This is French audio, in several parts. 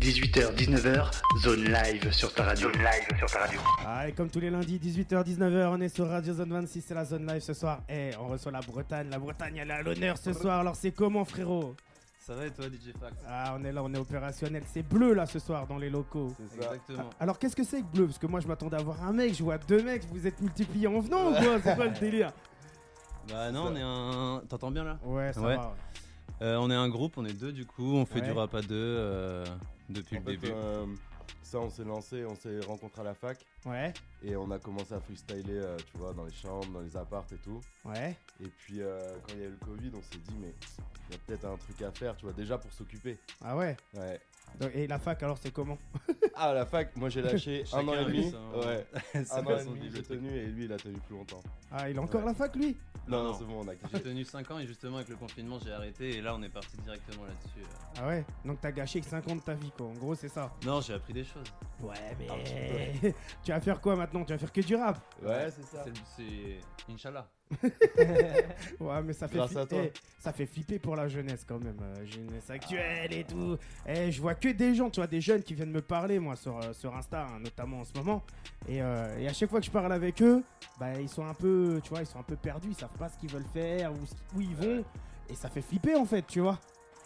18h, 19h, zone live sur ta radio. Zone live sur ta radio. Allez, comme tous les lundis, 18h, 19h, on est sur Radio Zone 26, c'est la zone live ce soir. Eh, on reçoit la Bretagne. La Bretagne, elle est à l'honneur ce soir. Alors, c'est comment, frérot? Ça va et toi, DJ Fax? Ah, on est là, on est opérationnel. C'est bleu là ce soir dans les locaux. C'est ça. Exactement. Alors, qu'est-ce que c'est que bleu? Parce que moi, je m'attendais à voir un mec. Je vois deux mecs. Vous êtes multipliés en venant ou quoi? C'est quoi le délire? Bah non, on est un. T'entends bien là? Ouais, ça Ouais. va. ouais. Euh, On est un groupe, on est deux du coup, on fait Ouais. du rap à deux euh, depuis En le fait, début. euh, ça, on s'est lancé, on s'est rencontré à la fac Ouais, et on a commencé à freestyler, euh, tu vois, dans les chambres, dans les appartes et tout. ouais. Et puis, euh, quand il y a eu le Covid, on s'est dit, mais il y a peut-être un truc à faire, tu vois, déjà pour s'occuper. Ah ouais. Ouais. Donc, et la fac, alors, c'est comment Ah, la fac, moi j'ai lâché un an et demi. lui, ça, hein. Ouais. C'est Un an et demi, j'ai tenu et lui, il a tenu plus longtemps. Ah, il a encore Ouais. la fac, lui Non, Non, non, c'est bon, on a J'ai tenu 5 ans et justement avec le confinement j'ai arrêté et là on est parti directement là-dessus. euh. Ah ouais. Donc, t'as gâché 5 ans de ta vie, quoi. En gros, c'est ça. Non, j'ai appris des choses. Ouais, mais. tu vas faire quoi maintenant? Tu vas faire que du rap? Ouais, c'est ça. C'est- C'est. Inch'Allah. Ouais, mais ça fait, Grâce fli- à toi. eh, ça fait flipper pour la jeunesse quand même. euh, jeunesse actuelle et tout. Eh, je vois que des gens, tu vois, des jeunes qui viennent me parler, moi, sur, euh, sur Insta, hein, notamment en ce moment. Et, euh, et à chaque fois que je parle avec eux, bah, ils sont un peu, tu vois, ils sont un peu perdus, ils savent pas ce qu'ils veulent faire, où, où ils vont. Et ça fait flipper en fait, tu vois.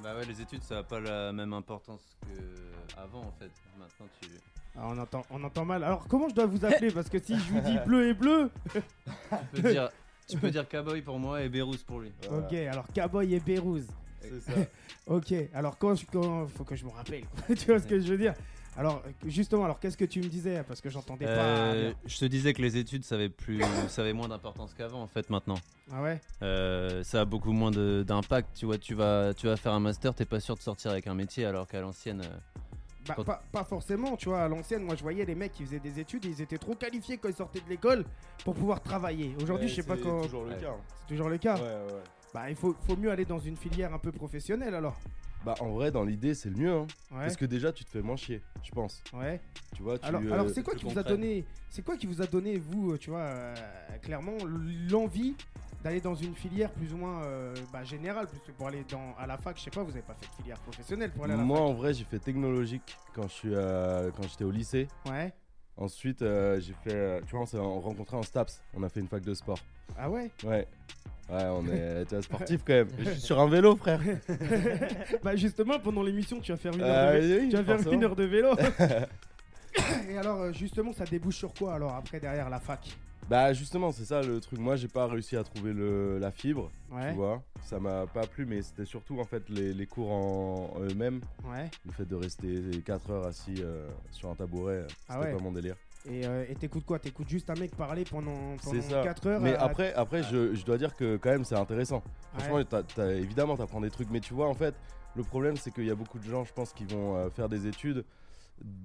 Bah ouais, les études ça a pas la même importance que avant en fait. Maintenant tu. Ah, on, entend, on entend mal. Alors, comment je dois vous appeler? Parce que si je vous dis bleu et bleu. Tu peux dire, tu peux dire Cowboy pour moi et Bérouz pour lui. Voilà, Ok, alors Cowboy et Bérouz. C'est ça. Ok, alors quand, je, quand faut que je me rappelle, tu vois ce que je veux dire Alors justement, alors qu'est-ce que tu me disais Parce que j'entendais Euh, pas. je te disais que les études ça avait plus, ça avait moins d'importance qu'avant en fait maintenant. Ah ouais? Euh, ça a beaucoup moins de- d'impact. Tu vois, tu vas, tu vas faire un master, t'es pas sûr de sortir avec un métier, alors qu'à l'ancienne, euh, bah, Quand- pas, pas forcément, tu vois. À l'ancienne, moi je voyais les mecs qui faisaient des études, ils étaient trop qualifiés quand ils sortaient de l'école pour pouvoir travailler. Aujourd'hui, Ouais, je sais pas c'est quand. toujours le Ouais. cas. hein. C'est toujours le cas. Ouais, ouais. Bah, il faut, faut mieux aller dans une filière un peu professionnelle alors. Bah, en vrai, dans l'idée, c'est le mieux. Hein. Ouais. Parce que déjà, tu te fais moins chier, je pense. Ouais. Tu vois, tu. Alors, euh, alors c'est quoi plus qui vous a concret. donné C'est quoi qui vous a donné vous, euh, tu vois, euh, clairement l'envie d'aller dans une filière plus ou moins euh, bah, générale, parce que pour aller dans à la fac, je sais pas, vous avez pas fait de filière professionnelle pour aller à la Moi, en vrai, j'ai fait technologique quand je suis euh, quand j'étais au lycée. Ouais. Ensuite, euh, j'ai fait. tu vois, on s'est rencontré en STAPS. On a fait une fac de sport. Ah ouais? Ouais. Ouais, on est tu vois, sportif quand même. Je suis sur un vélo, frère. bah justement, pendant l'émission, tu vas faire une heure, Euh, de, oui, tu vas faire forcément. une heure de vélo. Et alors, justement, ça débouche sur quoi alors après derrière la fac? Bah, justement, c'est ça le truc. Moi, j'ai pas réussi à trouver le, la fibre. Ouais. Tu vois, ça m'a pas plu, mais c'était surtout en fait les, les cours en, en eux-mêmes. Ouais. Le fait de rester 4 heures assis euh, sur un tabouret, Ah c'était ouais. pas mon délire. Et euh, et t'écoutes quoi? T'écoutes juste un mec parler pendant, pendant ça. 4 heures Mais à- après, après je, je dois dire que quand même c'est intéressant. Franchement, évidemment, t'apprends des trucs, mais tu vois, en fait, le problème c'est qu'il y a beaucoup de gens, je pense, qui vont euh, faire des études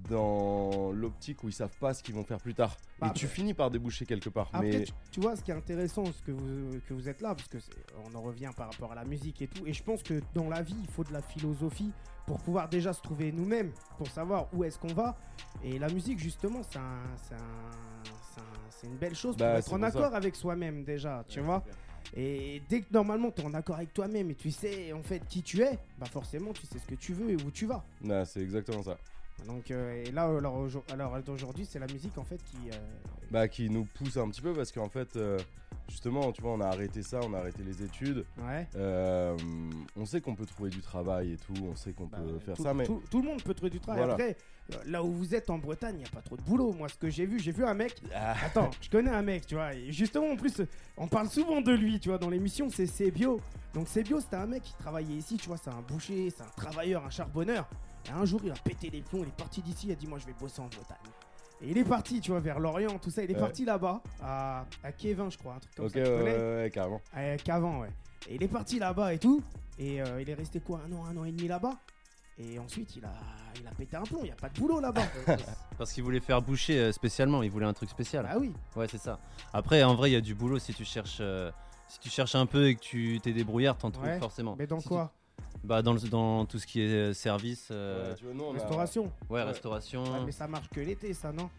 dans l'optique où ils savent pas ce qu'ils vont faire plus tard. Bah, et tu finis par déboucher quelque part. Après, mais tu, tu vois, ce qui est intéressant, ce que vous, que vous êtes là, parce que on en revient par rapport à la musique et tout, et je pense que dans la vie, il faut de la philosophie pour pouvoir déjà se trouver nous-mêmes, pour savoir où est-ce qu'on va. Et la musique, justement, c'est un- une belle chose pour Bah, être en ça. accord avec soi-même déjà, tu vois. Et dès que normalement tu es en accord avec toi-même et tu sais en fait qui tu es, bah forcément tu sais ce que tu veux et où tu vas. Non, c'est exactement ça. Donc euh, et là alors, alors d'aujourd'hui c'est la musique en fait qui euh, Bah, qui nous pousse un petit peu parce qu'en fait, euh, justement, tu vois, on a arrêté ça, on a arrêté les études. ouais. On sait qu'on peut trouver du travail et tout, on sait qu'on Bah, peut faire tout, ça, mais tout- tout le monde peut trouver du travail. Voilà. Après, là où vous êtes en Bretagne, il n'y a pas trop de boulot. Moi, ce que j'ai vu, j'ai vu un mec. Ah. Attends, je connais un mec, tu vois. Et justement, en plus, on parle souvent de lui, tu vois, dans l'émission, c'est Sebio. Donc, Sebio, c'était un mec qui travaillait ici, tu vois, c'est un boucher, c'est un travailleur, un charbonneur. Et un jour, il a pété les plombs, il est parti d'ici, il a dit Moi, je vais bosser en Bretagne. Et il est parti, tu vois, vers l'Orient, tout ça. Il est Ouais. parti là-bas, à, à Kévin, je crois, un truc comme ok, ça. connais ouais, ouais, carrément. euh, Qu'avant, ouais. Et il est parti là-bas et tout. Et euh, il est resté quoi Un an, un an et demi là-bas. Et ensuite, il a, il a pété un plomb. Il n'y a pas de boulot là-bas. parce qu'il voulait faire boucher euh, spécialement, il voulait un truc spécial. bah oui. Ouais, c'est ça. Après, en vrai, il y a du boulot si tu cherches. euh, si tu cherches un peu et que tu t'es débrouillard, t'en trouves Ouais, forcément. Mais dans Si tu- quoi Bah dans, le- dans tout ce qui est euh, service, euh, Ouais, tu vois, nous, on a- Restauration. ouais, Ouais. restauration. Ouais, mais ça marche que l'été, ça, non?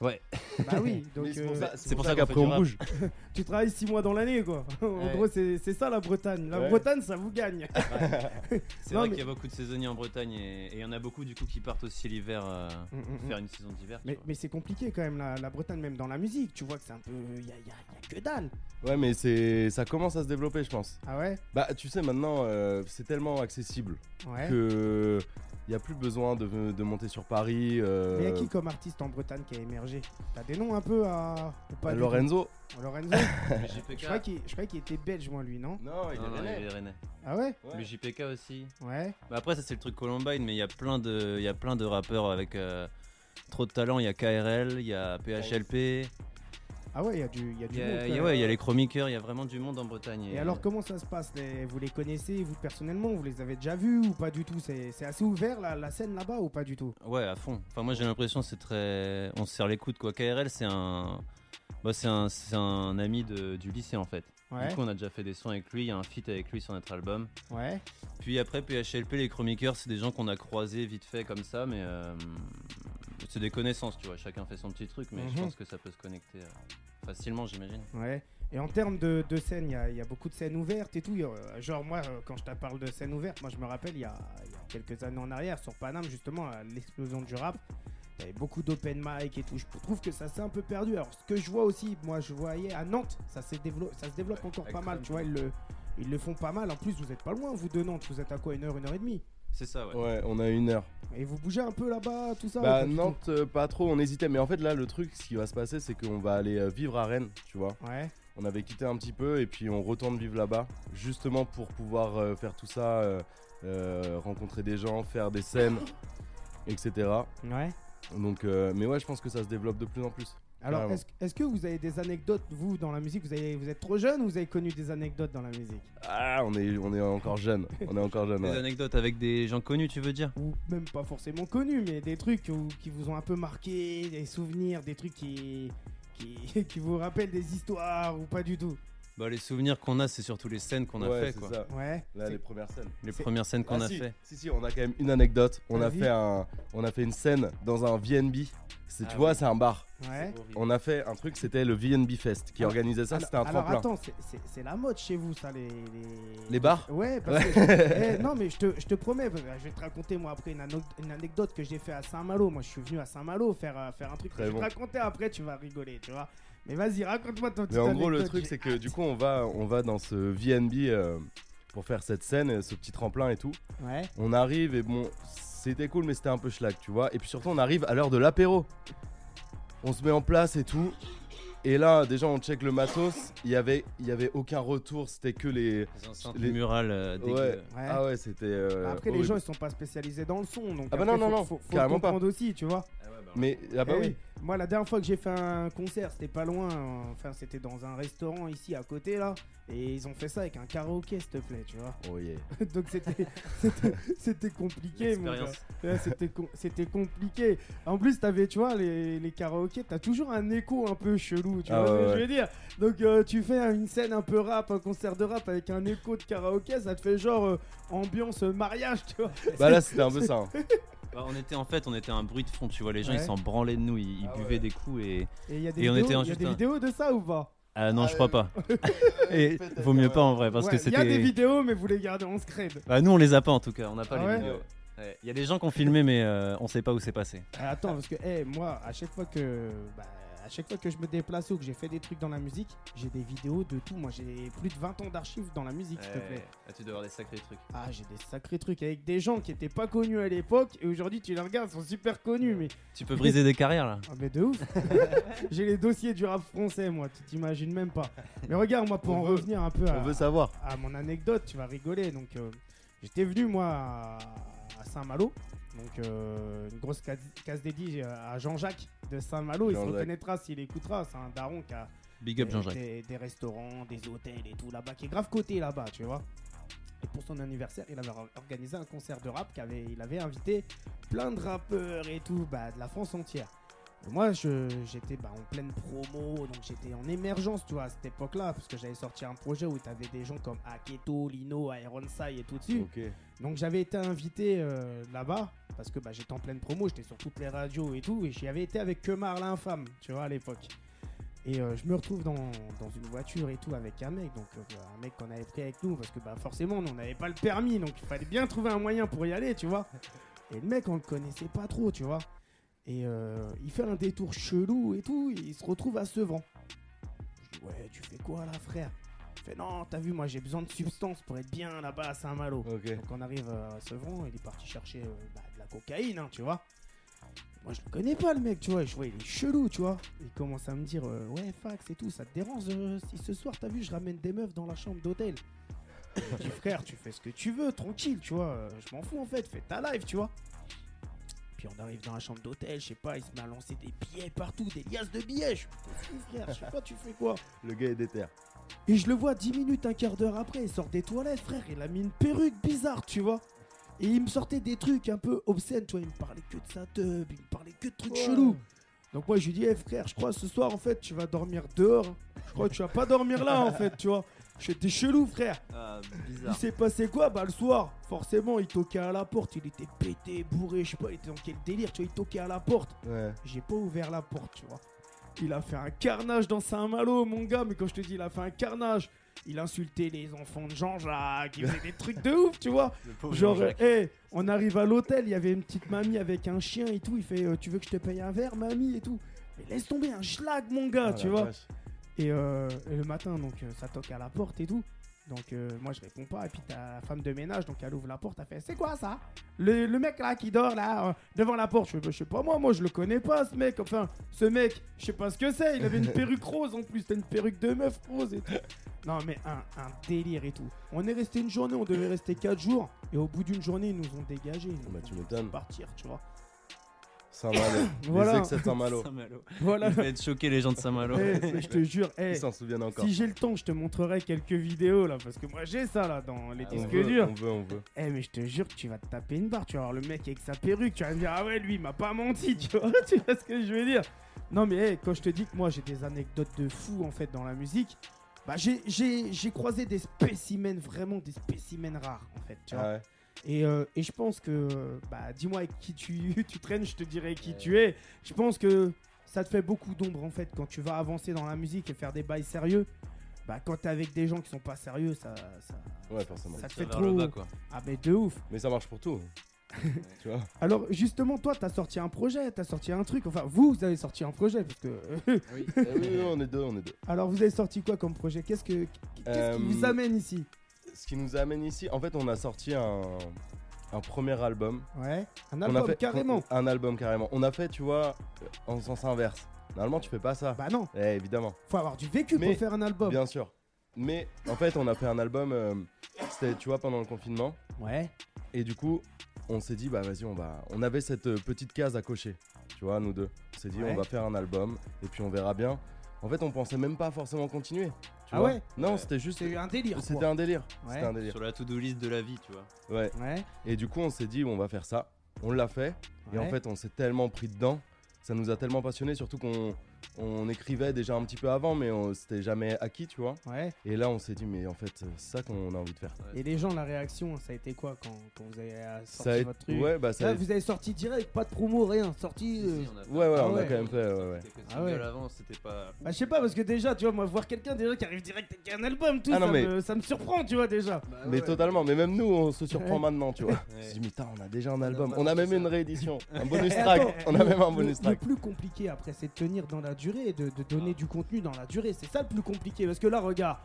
Ouais. Bah oui, donc c'est pour euh, ça, c'est c'est pour pour ça ça qu'on qu'après on bouge. tu travailles 6 mois dans l'année quoi. en Ouais. gros, c'est c'est ça la Bretagne. La Ouais. Bretagne, ça vous gagne. C'est Non, vrai mais- qu'il y a beaucoup de saisonniers en Bretagne et et il y en a beaucoup du coup qui partent aussi l'hiver euh, Mm, mm, mm. faire une saison d'hiver. Mais, c'est compliqué quand même la, la Bretagne, même dans la musique. Tu vois que c'est un peu. Il y a, y a- y a que dalle. Ouais, mais c'est ça commence à se développer, je pense. Ah ouais? Bah, tu sais, maintenant, euh, c'est tellement accessible Ouais. que il y a plus besoin de, de monter sur Paris. euh, Mais il y a qui comme artiste en Bretagne qui a émergé T'as des noms un peu à. Ou pas du Lorenzo Lorenzo Je JPK. croyais qu'il était belge, moi, lui, non Non, il Non, non, est il est rennais. Ah ouais Le JPK aussi. Ouais. Bah après ça c'est le truc Columbine mais il y a plein de il y a plein de rappeurs avec euh, trop de talent, il y a KRL, il y a PHLP, Ah ouais, il y a du, y a du y monde. a, quand il y a- même. ouais, il y a les chroniqueurs, il y a vraiment du monde en Bretagne. Et alors, comment ça se passe les- Vous les connaissez, vous personnellement Vous les avez déjà vus ou pas du tout? C'est assez ouvert la, la scène là-bas ou pas du tout? Ouais, à fond. Enfin moi j'ai l'impression que c'est très on se serre les coudes quoi. KRL c'est un bah, c'est un un ami de- du lycée en fait. Ouais. Du coup on a déjà fait des sons avec lui, il y a un feat avec lui sur notre album. Ouais. Puis après PHLP, les chroniqueurs, c'est des gens qu'on a croisés vite fait comme ça, mais euh, c'est des connaissances, tu vois. Chacun fait son petit truc, mais Mhm. je pense que ça peut se connecter euh, facilement, j'imagine. Ouais. Et en termes de, de scènes, il y y a beaucoup de scènes ouvertes et tout. A- genre, moi, euh, quand je te parle de scènes ouvertes, moi, je me rappelle, il y a, il y a quelques années en arrière, sur Paname, justement, à l'explosion du rap, il y avait beaucoup d'open mic et tout. Je trouve que ça s'est un peu perdu. Alors, ce que je vois aussi, moi, je voyais à Nantes, ça, ça se développe encore pas mal. Tu vois, ils le, ils le font pas mal. En plus, vous êtes pas loin, vous, de Nantes. Vous êtes à quoi Une heure, une heure et demie? C'est ça, ouais. Ouais, on a une heure. Et vous bougez un peu là-bas, tout ça Bah, Nantes, euh, pas trop, on hésitait. Mais en fait, là, le truc, ce qui va se passer, c'est qu'on va aller euh, vivre à Rennes, tu vois. Ouais. On avait quitté un petit peu et puis on retourne vivre là-bas, justement pour pouvoir euh, faire tout ça, euh, euh, rencontrer des gens, faire des scènes, etc. Ouais. Donc, euh, mais ouais, je pense que ça se développe de plus en plus. Alors, est-ce que vous avez des anecdotes, vous, dans la musique? Vous, avez, vous êtes trop jeune ou vous avez connu des anecdotes dans la musique? Ah, on est, on est encore jeune. On est encore jeune. Des ouais. anecdotes avec des gens connus, tu veux dire? Ou même pas forcément connus, mais des trucs où- qui vous ont un peu marqué, des souvenirs, des trucs qui, qui, qui vous rappellent des histoires ou pas du tout? Bah, les souvenirs qu'on a, c'est surtout les scènes qu'on a Ouais, fait, c'est quoi. ça. Ouais. Là, les premières scènes. Les premières scènes qu'on Ah, a si, fait. Si, si, on a quand même une anecdote. On a fait un, on a fait une scène dans un VNB. C'est, tu Ah vois, oui. c'est un bar. Ouais. On a fait un truc, c'était le VNB Fest qui Alors- organisait ça. alors, C'était un alors, tremplin. attends, c'est- la mode chez vous, ça, les. Les, Les bars Ouais, parce que. Eh, non, mais je te, je te promets, je vais te raconter moi après une, ano- une anecdote que j'ai fait à Saint-Malo. Moi, je suis venu à Saint-Malo faire, euh, faire un truc. Très je vais bon. te raconter après, tu vas rigoler, tu vois. Mais vas-y, raconte-moi ton Mais en gros, le truc, c'est que du coup, on va, on va dans ce VNB euh, pour faire cette scène, ce petit tremplin et tout. Ouais. On arrive et bon, c'était cool, mais c'était un peu schlag, tu vois. Et puis surtout, on arrive à l'heure de l'apéro. On se met en place et tout. Et là, déjà, on check le matos. Il y avait, il y avait aucun retour. C'était que les. Les murales euh. Ouais. Ouais. Ah ouais, c'était. euh, Bah, Après, les gens, ils sont pas spécialisés dans le son. Donc Ah bah après, non, non, faut- non, faut, faut carrément le comprendre aussi, tu vois. Ah ouais, bah, Mais ah bah Eh, oui. Moi, la dernière fois que j'ai fait un concert, c'était pas loin. Enfin, c'était dans un restaurant ici à côté, là. Et ils ont fait ça avec un karaoké, s'il te plaît, tu vois. Oh yeah. Donc, c'était c'était- c'était compliqué, mon gars. L'expérience. Ouais, C'était com- c'était compliqué. En plus, t'avais, tu vois, les, les karaokés, t'as toujours un écho un peu chelou, tu Ah vois ouais, ce que ouais. je veux dire. Donc, euh, tu fais une scène un peu rap, un concert de rap avec un écho de karaoké, ça te fait genre euh, ambiance mariage, tu vois. Bah là, c'était un peu ça. hein. Bah, on était en fait, on était un bruit de fond, tu vois. Les gens Ouais. ils s'en branlaient de nous, ils, ils Ah buvaient ouais. des coups et. Et il y a des, Et on vidéos, était en il y a juste des un- vidéos de ça ou pas? Ah non, Ah, je crois euh, pas. Et Peut-être, vaut mieux ouais. pas en vrai parce Ouais, que Il y a des c'était. vidéos, mais vous les gardez en scred. Bah, nous on les a pas en tout cas, on n'a pas Ah les ouais vidéos. Ouais. Il y a des gens qui ont filmé mais euh, on sait pas où c'est passé. Ah, Attends, parce que eh, moi, à chaque fois que, bah, à chaque fois que je me déplace ou que j'ai fait des trucs dans la musique, j'ai des vidéos de tout. Moi, j'ai plus de 20 ans d'archives dans la musique, s'il te plaît. Ah, tu dois avoir des sacrés trucs. Ah, j'ai des sacrés trucs avec des gens qui étaient pas connus à l'époque et aujourd'hui, tu les regardes, ils sont super connus. Mais, Tu peux briser des carrières là. ah, mais de ouf. j'ai les dossiers du rap français, moi, tu t'imagines même pas. Mais regarde, moi, pour On en veut- revenir un peu à, On veut savoir. à mon anecdote, tu vas rigoler. Donc, euh, j'étais venu moi à, à Saint-Malo, donc euh, une grosse case, case dédiée à Jean-Jacques de Saint-Malo. Il se reconnaîtra s'il écoutera. C'est un daron qui a Big up des, Jean-Jacques. des- des restaurants, des hôtels et tout là-bas, qui est grave coté là-bas, tu vois. Et pour son anniversaire, il avait or- organisé un concert de rap. Avait, il avait invité plein de rappeurs et tout, bah, de la France entière. Et moi, j'étais bah, en pleine promo, donc j'étais en émergence, tu vois, à cette époque-là, parce que j'avais sorti un projet où tu avais des gens comme Aketo, Lino, Ironside et tout dessus. Ok. Donc j'avais été invité euh, là-bas, parce que bah, j'étais en pleine promo, j'étais sur toutes les radios et tout, et j'y avais été avec Kemar l'infâme, tu vois, à l'époque. Et euh, je me retrouve dans, dans une voiture et tout avec un mec, donc euh, un mec qu'on avait pris avec nous, parce que bah, forcément, nous, on n'avait pas le permis, donc il fallait bien trouver un moyen pour y aller, tu vois. Et le mec, on le connaissait pas trop, tu vois. Et euh, il fait un détour chelou et tout, et il se retrouve à Sevran. Je dis, ouais, tu fais quoi là, frère? Il fait, non, t'as vu, moi j'ai besoin de substance pour être bien là-bas à Saint-Malo. Donc on arrive à Sevran, il est parti chercher euh, bah, de la cocaïne, hein, tu vois. Moi je le connais pas le mec, tu vois, je vois il est chelou, tu vois. Il commence à me dire euh, ouais fax et tout, ça te dérange si ce soir t'as vu je ramène des meufs dans la chambre d'hôtel. Je dis frère, tu fais ce que tu veux, tranquille, tu vois, je m'en fous en fait, fais ta live, tu vois. Puis on arrive dans la chambre d'hôtel, je sais pas, il se met à lancer des billets partout, des liasses de billets. Je suis fou frère, je sais pas, tu fais quoi? Le gars est déter. et je le vois 10 minutes, un quart d'heure après, il sort des toilettes, frère. Il a mis une perruque bizarre, tu vois. Et il me sortait des trucs un peu obscènes, tu vois. Il me parlait que de sa teub, il me parlait que de trucs chelous. Donc moi, je lui dis, Eh, frère, je crois ce soir, en fait, tu vas dormir dehors. Je crois que tu vas pas dormir là, en fait, tu vois. J'étais chelou, frère. Ah, Il bizarre. s'est passé quoi Bah, le soir, forcément, il toquait à la porte. Il était pété, bourré, je sais pas, il était dans quel délire, tu vois. Il toquait à la porte. Ouais. J'ai pas ouvert la porte, tu vois. Il a fait un carnage dans Saint-Malo, mon gars. Mais quand je te dis, il a fait un carnage. Il insultait les enfants de Jean-Jacques. Il faisait des trucs de ouf, tu vois. Genre, hé, on arrive à l'hôtel. Il y avait une petite mamie avec un chien et tout. Il fait, euh, tu veux que je te paye un verre, mamie et tout. Mais laisse tomber un schlag, mon gars, Ah, tu vois. vache. Et, euh, et le matin, donc, euh, ça toque à la porte et tout. Donc, euh, moi, je réponds pas. Et puis, t'as la femme de ménage, donc, elle ouvre la porte. Elle fait C'est quoi ça? Le, le mec là qui dort là, euh, devant la porte. Je Bah, Je sais pas, moi, moi, je le connais pas, ce mec. Enfin, ce mec, je sais pas ce que c'est. Il avait une perruque rose en plus. C'était une perruque de meuf rose et tout. Non, mais un, un délire et tout. On est resté une journée, on devait rester 4 jours. Et au bout d'une journée, ils nous ont nous Bah, tu m'étonnes. Partir, tu vois. Saint-Malo. Voilà. Les ex Saint-Malo. Saint-Malo. Voilà. Il va être choqué, les gens de Saint-Malo. Eh, je te jure, eh, Ils s'en souviennent encore. Si j'ai le temps, je te montrerai quelques vidéos là, parce que moi j'ai ça là dans les Ah, on disques veut, durs. on veut, on veut. Eh mais je te jure que tu vas te taper une barre, tu vas voir le mec avec sa perruque, tu vas me dire ah ouais lui il m'a pas menti, tu vois, tu vois ce que je veux dire. Non mais eh, quand je te dis que moi j'ai des anecdotes de fou en fait dans la musique, bah j'ai- j'ai j'ai croisé des spécimens, vraiment des spécimens rares en fait, tu vois. Ah ouais. Et, euh, et je pense que, bah, dis-moi avec qui tu, tu traînes, je te dirai qui tu es. Je pense que ça te fait beaucoup d'ombre en fait quand tu vas avancer dans la musique et faire des bails sérieux. Bah, quand t'es avec des gens qui sont pas sérieux, ça, ça, Ouais, forcément. ça te fait le trop. bas, quoi. Ah, mais de ouf. Mais ça marche pour tout. tu vois Alors, justement, toi, t'as sorti un projet, t'as sorti un truc. Enfin, vous, vous avez sorti un projet parce que. oui. oui, oui, on est deux, on est deux. Alors, vous avez sorti quoi comme projet? Qu'est-ce que, qu'est-ce Euh, qui vous amène ici? Ce qui nous amène ici, en fait, on a sorti un, un premier album. Ouais, un On a album fait carrément. Un album carrément. On a fait, tu vois, en sens inverse. Normalement, tu fais pas ça. Bah non, Eh, évidemment, faut avoir du vécu Mais- pour faire un album. bien sûr. Mais en fait, on a fait un album, euh, c'était, tu vois, pendant le confinement. Ouais. Et du coup, on s'est dit, bah vas-y, on va. On avait cette euh, petite case à cocher, tu vois, nous deux. On s'est dit, Ouais. on va faire un album et puis on verra bien. En fait, on pensait même pas forcément continuer. Tu Ah vois ouais Non, Ouais. c'était juste. C'est un délire. C'était un délire. Ouais. C'était un délire. Sur la to-do list de la vie, tu vois. Ouais. Ouais. Et du coup, on s'est dit, on va faire ça. On l'a fait. Et en fait, on s'est tellement pris dedans. Ça nous a tellement passionné, surtout qu'on on écrivait déjà un petit peu avant, mais on- c'était jamais acquis, tu vois. Ouais. Et là, on s'est dit, mais en fait, c'est ça qu'on a envie de faire. Et les gens, la réaction, ça a été quoi quand, quand vous avez euh, sorti Ça votre truc? Ouais, bah ça. Là, a vous avez sorti direct, pas de promo, rien. Sorti. euh, Si, on a fait Ouais, ouais, un- on Ah a quand même fait. Ouais, ouais. Ah ouais. c'était pas. Bah, je sais pas, parce que déjà, tu vois, moi, voir quelqu'un déjà qui arrive direct avec un album, tout, Ah non, ça, mais- me, ça me surprend, tu vois, déjà. Mais totalement, mais même nous, on se surprend Ouais. maintenant, tu vois. Se dit, mais putain, on a déjà un album. On a même une réédition, un bonus track. On a le- même un le- bonus Le track. plus compliqué après, c'est de tenir dans la durée et de, de donner du contenu dans la durée. C'est ça le plus compliqué. Parce que là, regarde,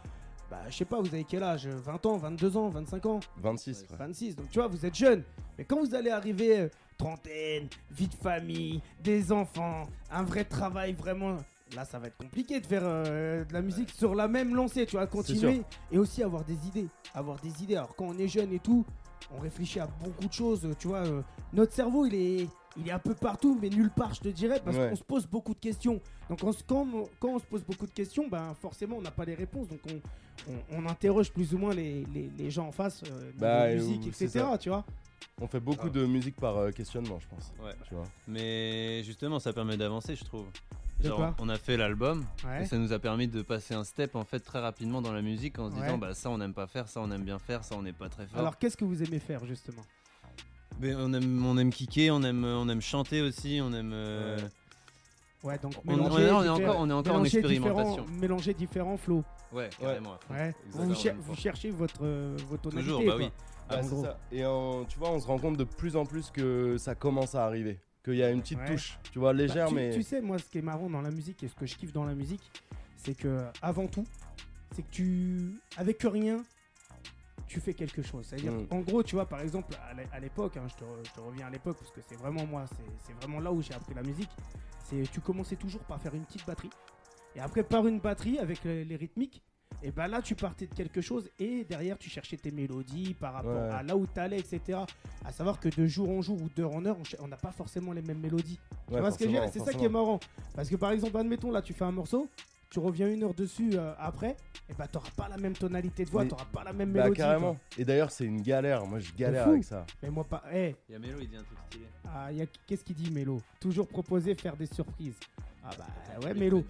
bah, je sais pas, vous avez quel âge? 20 ans, 22 ans, 25 ans? 26, frère. 26. Donc tu vois, vous êtes jeune. Mais quand vous allez arriver euh, trentaine, vie de famille, des enfants, un vrai travail vraiment. Là, ça va être compliqué de faire euh, de la musique sur la même lancée, tu vois, continuer et aussi avoir des idées, avoir des idées. Alors quand on est jeune et tout, on réfléchit à beaucoup de choses, tu vois. euh, notre cerveau, il est, il est un peu partout, mais nulle part, je te dirais, parce Ouais. qu'on se pose beaucoup de questions. Donc, on se- quand, on- quand on se pose beaucoup de questions, ben, forcément, on n'a pas les réponses. Donc, on, on- on interroge plus ou moins les, les- les gens en face, euh, niveau Bah, musique, euh, c'est etc. Tu vois On fait beaucoup Ah. de musique par euh, questionnement, je pense. Ouais. Tu vois. Mais justement, ça permet d'avancer, je trouve. De Genre, quoi? on a fait l'album Ouais. et ça nous a permis de passer un step en fait très rapidement dans la musique en se Ouais. disant bah ça on n'aime pas faire, ça on aime bien faire, ça on n'est pas très fort. Alors, qu'est-ce que vous aimez faire, justement? Mais on aime on aime kicker, on aime on aime chanter aussi, on aime euh, Ouais, donc On- on mélanger est- on est encore- on est encore en expérimentation. différents- Mélanger différents flows. ouais, carrément. Ouais. Vous, cher- vous cherchez votre, euh, votre tonalité. Toujours, bah oui. Bah, en c'est gros. ça. Et en- tu vois, on se rend compte de plus en plus que ça commence à arriver. Qu'il y a une petite Ouais. touche, tu vois, Bah, légère, tu, mais. tu sais, moi, ce qui est marrant dans la musique et ce que je kiffe dans la musique, c'est que avant tout, c'est que tu, avec rien, tu fais quelque chose. C'est-à-dire, Mm. en gros, tu vois, par exemple, à l'é- à l'époque, hein, je, te, re- je te reviens à l'époque parce que c'est vraiment moi, c'est c'est vraiment là où j'ai appris la musique. C'est tu commençais toujours par faire une petite batterie, et après par une batterie avec les, les rythmiques. Et ben là, tu partais de quelque chose et derrière, tu cherchais tes mélodies par rapport Ouais. à là où tu allais, etc. À savoir que de jour en jour ou d'heure en heure, on n'a pas forcément les mêmes mélodies. Tu vois ce que je veux dire? C'est ça qui est marrant. Parce que par exemple, admettons, là, tu fais un morceau, tu reviens une heure dessus euh, après, et bah t'auras pas la même tonalité de voix, t'auras pas la même Bah, mélodie. carrément. quoi. Et d'ailleurs, c'est une galère. Moi, je galère avec ça. Mais moi, pas. Eh, Il y a Mélo, il dit un truc stylé. ah, y a- qu'est-ce qu'il dit, Mélo? Toujours proposer faire des surprises. Ah bah ouais, Mélo.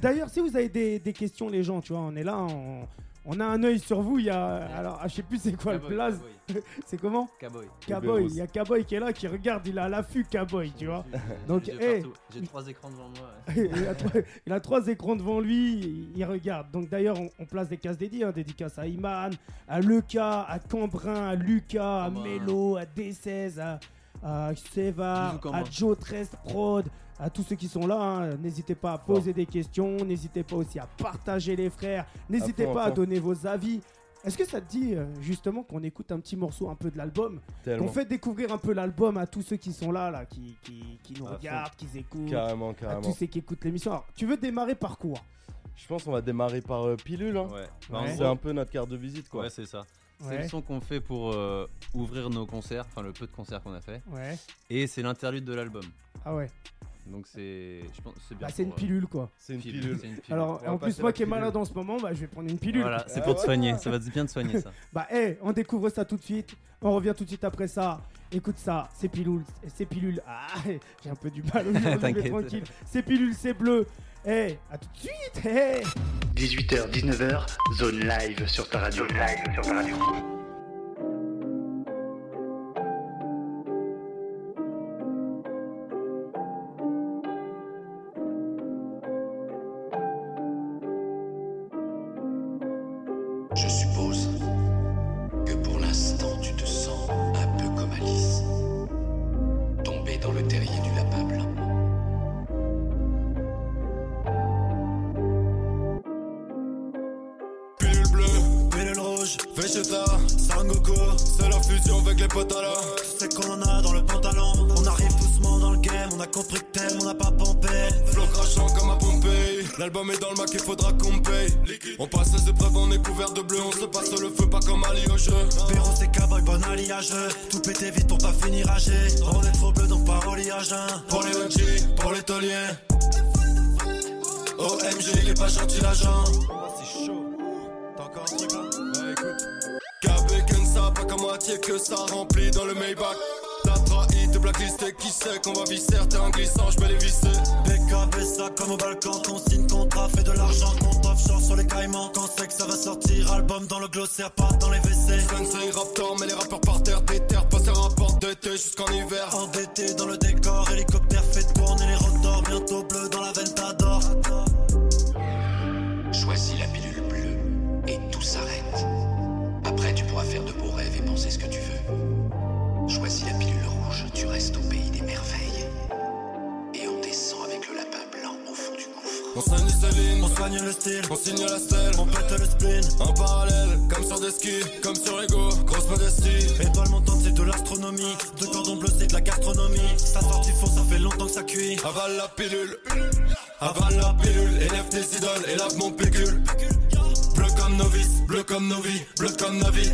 D'ailleurs, si vous avez des, des questions, les gens, tu vois, on est là, on, on a un œil sur vous. Il y a. Alors, ah, je sais plus c'est quoi le Cowboy, cowboy, C'est comment cowboy. Cowboy. Il y a Cowboy qui est là, qui regarde, il a l'affût Cowboy, tu vois. Donc, J'ai trois écrans devant moi. il, a trois, il a trois écrans devant lui, il, regarde. Donc d'ailleurs, on, on place des cases dédiées, hein, dédicaces à Iman, à Lucas, à Cambrin, à Lucas, à. Mélo, à D16, à, à Seva, à Joe 13 Prod, à tous ceux qui sont là. hein. N'hésitez pas à poser des questions, n'hésitez pas aussi à partager les frères, n'hésitez fond, à pas à donner vos avis. Est-ce que ça te dit euh, justement qu'on écoute un petit morceau un peu de l'album? Qu'on fait découvrir un peu l'album à tous ceux qui sont là, là qui, qui, qui nous À fond. regardent, qui écoutent Carrément, à carrément. tous ceux qui écoutent l'émission. Alors, tu veux démarrer par quoi? Je pense qu'on va démarrer par euh, Pilule. hein. Ouais. Bah, Ouais. C'est un peu notre carte de visite, quoi. Ouais, c'est ça. C'est Ouais. le son qu'on fait pour euh, ouvrir nos concerts, enfin le peu de concerts qu'on a fait. Ouais. Et c'est l'interlude de l'album. Ah ouais. Donc c'est, je pense, c'est bien. Bah, c'est une pilule quoi. C'est une pilule, pilule. c'est une pilule. Alors, en plus, moi qui est malade en ce moment, bah, je vais prendre une pilule. Voilà, c'est Ah, pour te ouais. soigner. Ça va bien te soigner ça. Bah, hé, on découvre ça tout de suite. On revient tout de suite après ça. Écoute ça, c'est pilule, c'est pilule. Ah, j'ai un peu du mal aujourd'hui, tranquille. C'est pilule, c'est bleu. Eh, à tout de suite. eh. 18h, 19h, zone live sur ta radio. Zone live sur ta radio. De l'argent. Compte offshore sur les caïmans. Quand sait que ça va sortir, album dans le glossaire, pas dans les WC. Sensei Raptor, mais les rappeurs par terre, des terres, passer rapport d'été jusqu'en hiver. Endetté dans le décor, hélicoptère fait tourner les rotors. Bientôt bleu dans la Ventador. Choisis la pilule bleue et tout s'arrête. Après, tu pourras faire de beaux rêves et penser ce que tu veux. Choisis la pilule rouge, tu restes au pays des merveilles. On soigne les On soigne le style, on signe la stèle. on pète le spleen. En parallèle, comme sur des skis, comme sur Ego, grosse modestie. Étoile montante, c'est de l'astronomie. De cordon bleu, c'est de la gastronomie. Ça sort du four, ça fait longtemps que ça cuit. Avale la pilule, avale la pilule, élève tes idoles, élève mon pécule. Bleu comme novice, bleu comme novi, bleu comme Navi.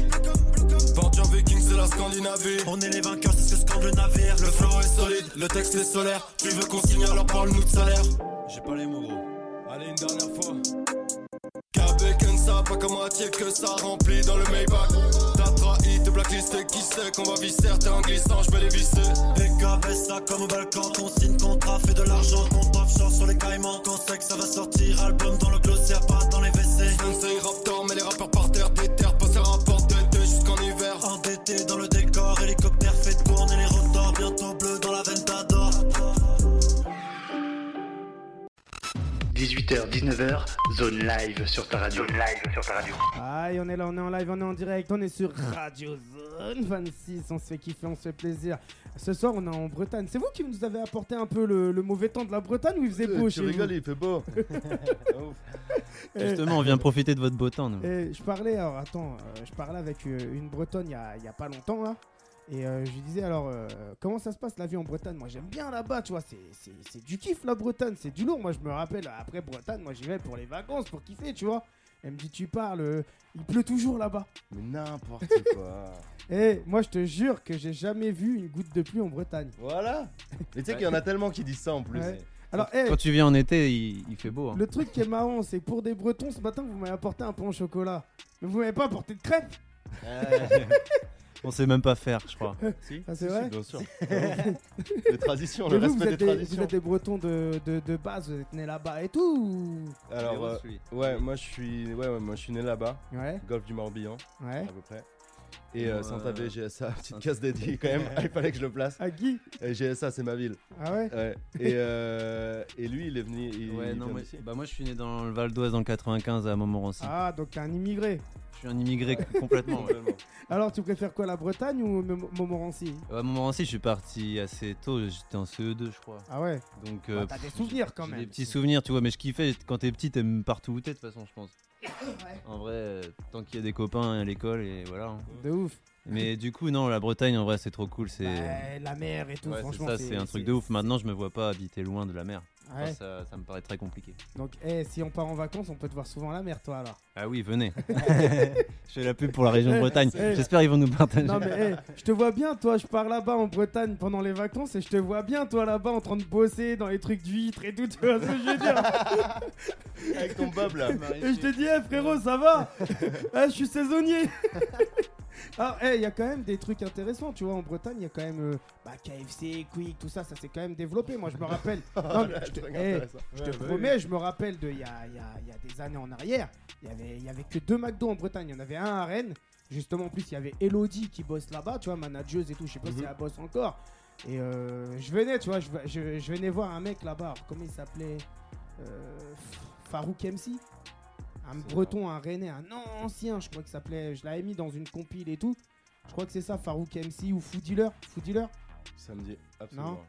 Peinture viking, c'est la Scandinavie. On est les vainqueurs, c'est ce que scande le navire. Le flow est solide, Le texte est solaire, tu veux qu'on signe alors parle-nous de salaire. J'ai pas les mots gros. Allez une dernière fois. Qu'avec un ça, pas qu'à moitié que ça remplit dans le Maybach. T'as trahi, te blacklisté, qui sait qu'on va visser, t'es en glissant, je vais les visser. PKB ça comme au balcon, on signe contrat, fait de l'argent, compte offshore sur les caïmans. Qu'on sait que ça va sortir, album dans le glossier, pas dans les WC. Sensei Raptor, mais les rappeurs par terre, déterre, 18h, 19h, zone live sur ta radio. Zone live sur ta radio. Aïe, on est là, on est en live, on est en direct, on est sur Radio Zone 26, on se fait kiffer, on se fait plaisir. Ce soir, on est en Bretagne. C'est vous qui nous avez apporté un peu le, le mauvais temps de la Bretagne ou il faisait beau Euh, chez Tu vous rigoles, il fait beau. Ah, Justement, on vient profiter de votre beau temps, nous. je parlais, alors attends, euh, je parlais avec euh, une Bretonne il y a, il y a pas longtemps là. Et euh, je lui disais alors, euh, comment ça se passe la vie en Bretagne? Moi j'aime bien là-bas, tu vois, c'est- du kiff la Bretagne, c'est du lourd. Moi je me rappelle, après Bretagne, moi j'y vais pour les vacances, pour kiffer, tu vois. Elle me dit, tu parles, euh, il pleut toujours là-bas. Mais n'importe quoi. Et moi je te jure que j'ai jamais vu une goutte de pluie en Bretagne. Voilà. Mais tu sais qu'il y en a tellement qui disent ça en plus. Ouais. Alors, eh, Quand tu viens en été, il, il fait beau. hein. le truc qui est marrant, c'est que pour des Bretons, ce matin vous m'avez apporté un pain au chocolat. Mais vous m'avez pas apporté de crêpes On sait même pas faire, je crois. Si, Ah, c'est si, vrai si, bien sûr. les traditions, Mais le vous, respect êtes, des des, vous traditions. êtes des Bretons de, de, de base, vous êtes nés là-bas et tout ou- Alors, euh, ouais, moi je suis, ouais, ouais, moi je suis né là-bas, Ouais, golfe du Morbihan, ouais. à peu près. Et euh. Santa V, GSA, petite Saint- case dédiée quand même, il fallait que je le place. À Guy Et GSA, c'est ma ville. Ah ouais? Ouais. Et, euh, et lui, il est venu. Il, Ouais, il non, d'ici. bah moi je suis né dans le Val d'Oise dans le 95 à Montmorency. Ah, donc t'es un immigré. Je suis un immigré complètement. ouais. Alors, tu préfères quoi, la Bretagne ou Montmorency? Ouais, À Montmorency, je suis parti assez tôt, j'étais en CE2, je crois. Ah ouais? Donc, Bah, euh, T'as des souvenirs quand j'ai même. Des petits souvenirs, tu vois, mais je kiffais quand t'es petit, t'aimes partout où t'es de toute façon, je pense. En vrai, euh, tant qu'il y a des copains à l'école et voilà. hein. De ouf. Mais du coup, non, la Bretagne, en vrai, c'est trop cool. C'est Bah, la mer et tout, Ouais, c'est franchement. ça, c'est un truc de ouf. Maintenant, je me vois pas habiter loin de la mer. Enfin, Ouais. ça, ça me paraît très compliqué. Donc, eh, si on part en vacances, on peut te voir souvent à la mer, toi, alors. Ah oui, venez. je fais la pub pour la région de Bretagne. Eh. J'espère qu'ils vont nous partager. Non, mais eh, je te vois bien, toi, je pars là-bas en Bretagne pendant les vacances et je te vois bien, toi, là-bas, en train de bosser dans les trucs d'huîtres et tout, tu vois ce que je veux dire Avec ton bob là. Et je te dis, eh, frérot, ça va Eh, Je suis saisonnier Alors, eh, il y a quand même des trucs intéressants, tu vois, en Bretagne, il y a quand même euh, bah, KFC, Quick, tout ça, ça s'est quand même développé. Moi, je me rappelle. Non, mais je te, eh, je te promets, je me rappelle de il y a, il y a- il y a des années en arrière, il y avait, il y avait que deux McDo en Bretagne. Il y en avait un à Rennes. Justement, en plus, il y avait Elodie qui bosse là-bas, tu vois, manageuse et tout. Je sais pas si Mhm. elle bosse encore. Et euh, je venais, tu vois, je, je- je venais voir un mec là-bas. Comment il s'appelait? Euh, Farouk MC un breton, un rennais, un ancien, je crois qu'il s'appelait, je l'avais mis dans une compile et tout. Je crois que c'est ça, Farouk MC ou Food Dealer. Food Dealer. Ça me dit absolument.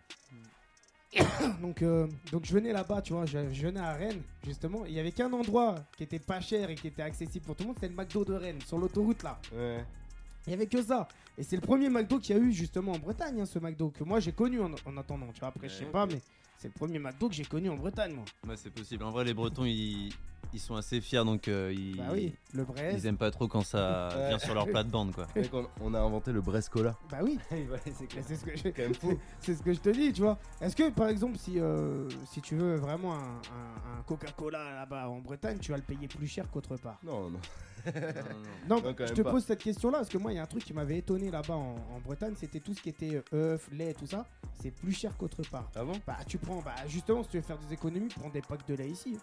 Donc, euh, donc je venais là-bas, tu vois, je, je venais à Rennes, justement. Il y avait qu'un endroit qui était pas cher et qui était accessible pour tout le monde, c'était le McDo de Rennes, sur l'autoroute là. Ouais. Il y avait que ça. Et c'est le premier McDo qu'il y a eu justement en Bretagne, hein, ce McDo, que moi j'ai connu en, en attendant. Tu vois, après, je sais Ouais, pas, mais c'est le premier McDo que j'ai connu en Bretagne, moi. Ouais, c'est possible. En vrai, les Bretons, ils, ils sont assez fiers, donc euh, ils, Bah oui, le Brest. ils aiment pas trop quand ça Ouais. vient sur leur plate-bande, quoi. On, on a inventé le Brescola. Bah oui. c'est ce que je- quand même fou. C'est ce que je te dis, tu vois. Est-ce que, par exemple, si, euh, si tu veux vraiment un, un- un Coca-Cola là-bas en Bretagne, tu vas le payer plus cher qu'autre part? Non, non. Non, non, non. Non, Non, quand je te pas. pose cette question-là parce que moi, il y a un truc qui m'avait étonné là-bas en, en Bretagne, c'était tout ce qui était euh, œufs, lait, tout ça. C'est plus cher qu'autre part. Ah bon? Bah, tu prends, bah, justement, si tu veux faire des économies, prends des packs de lait ici.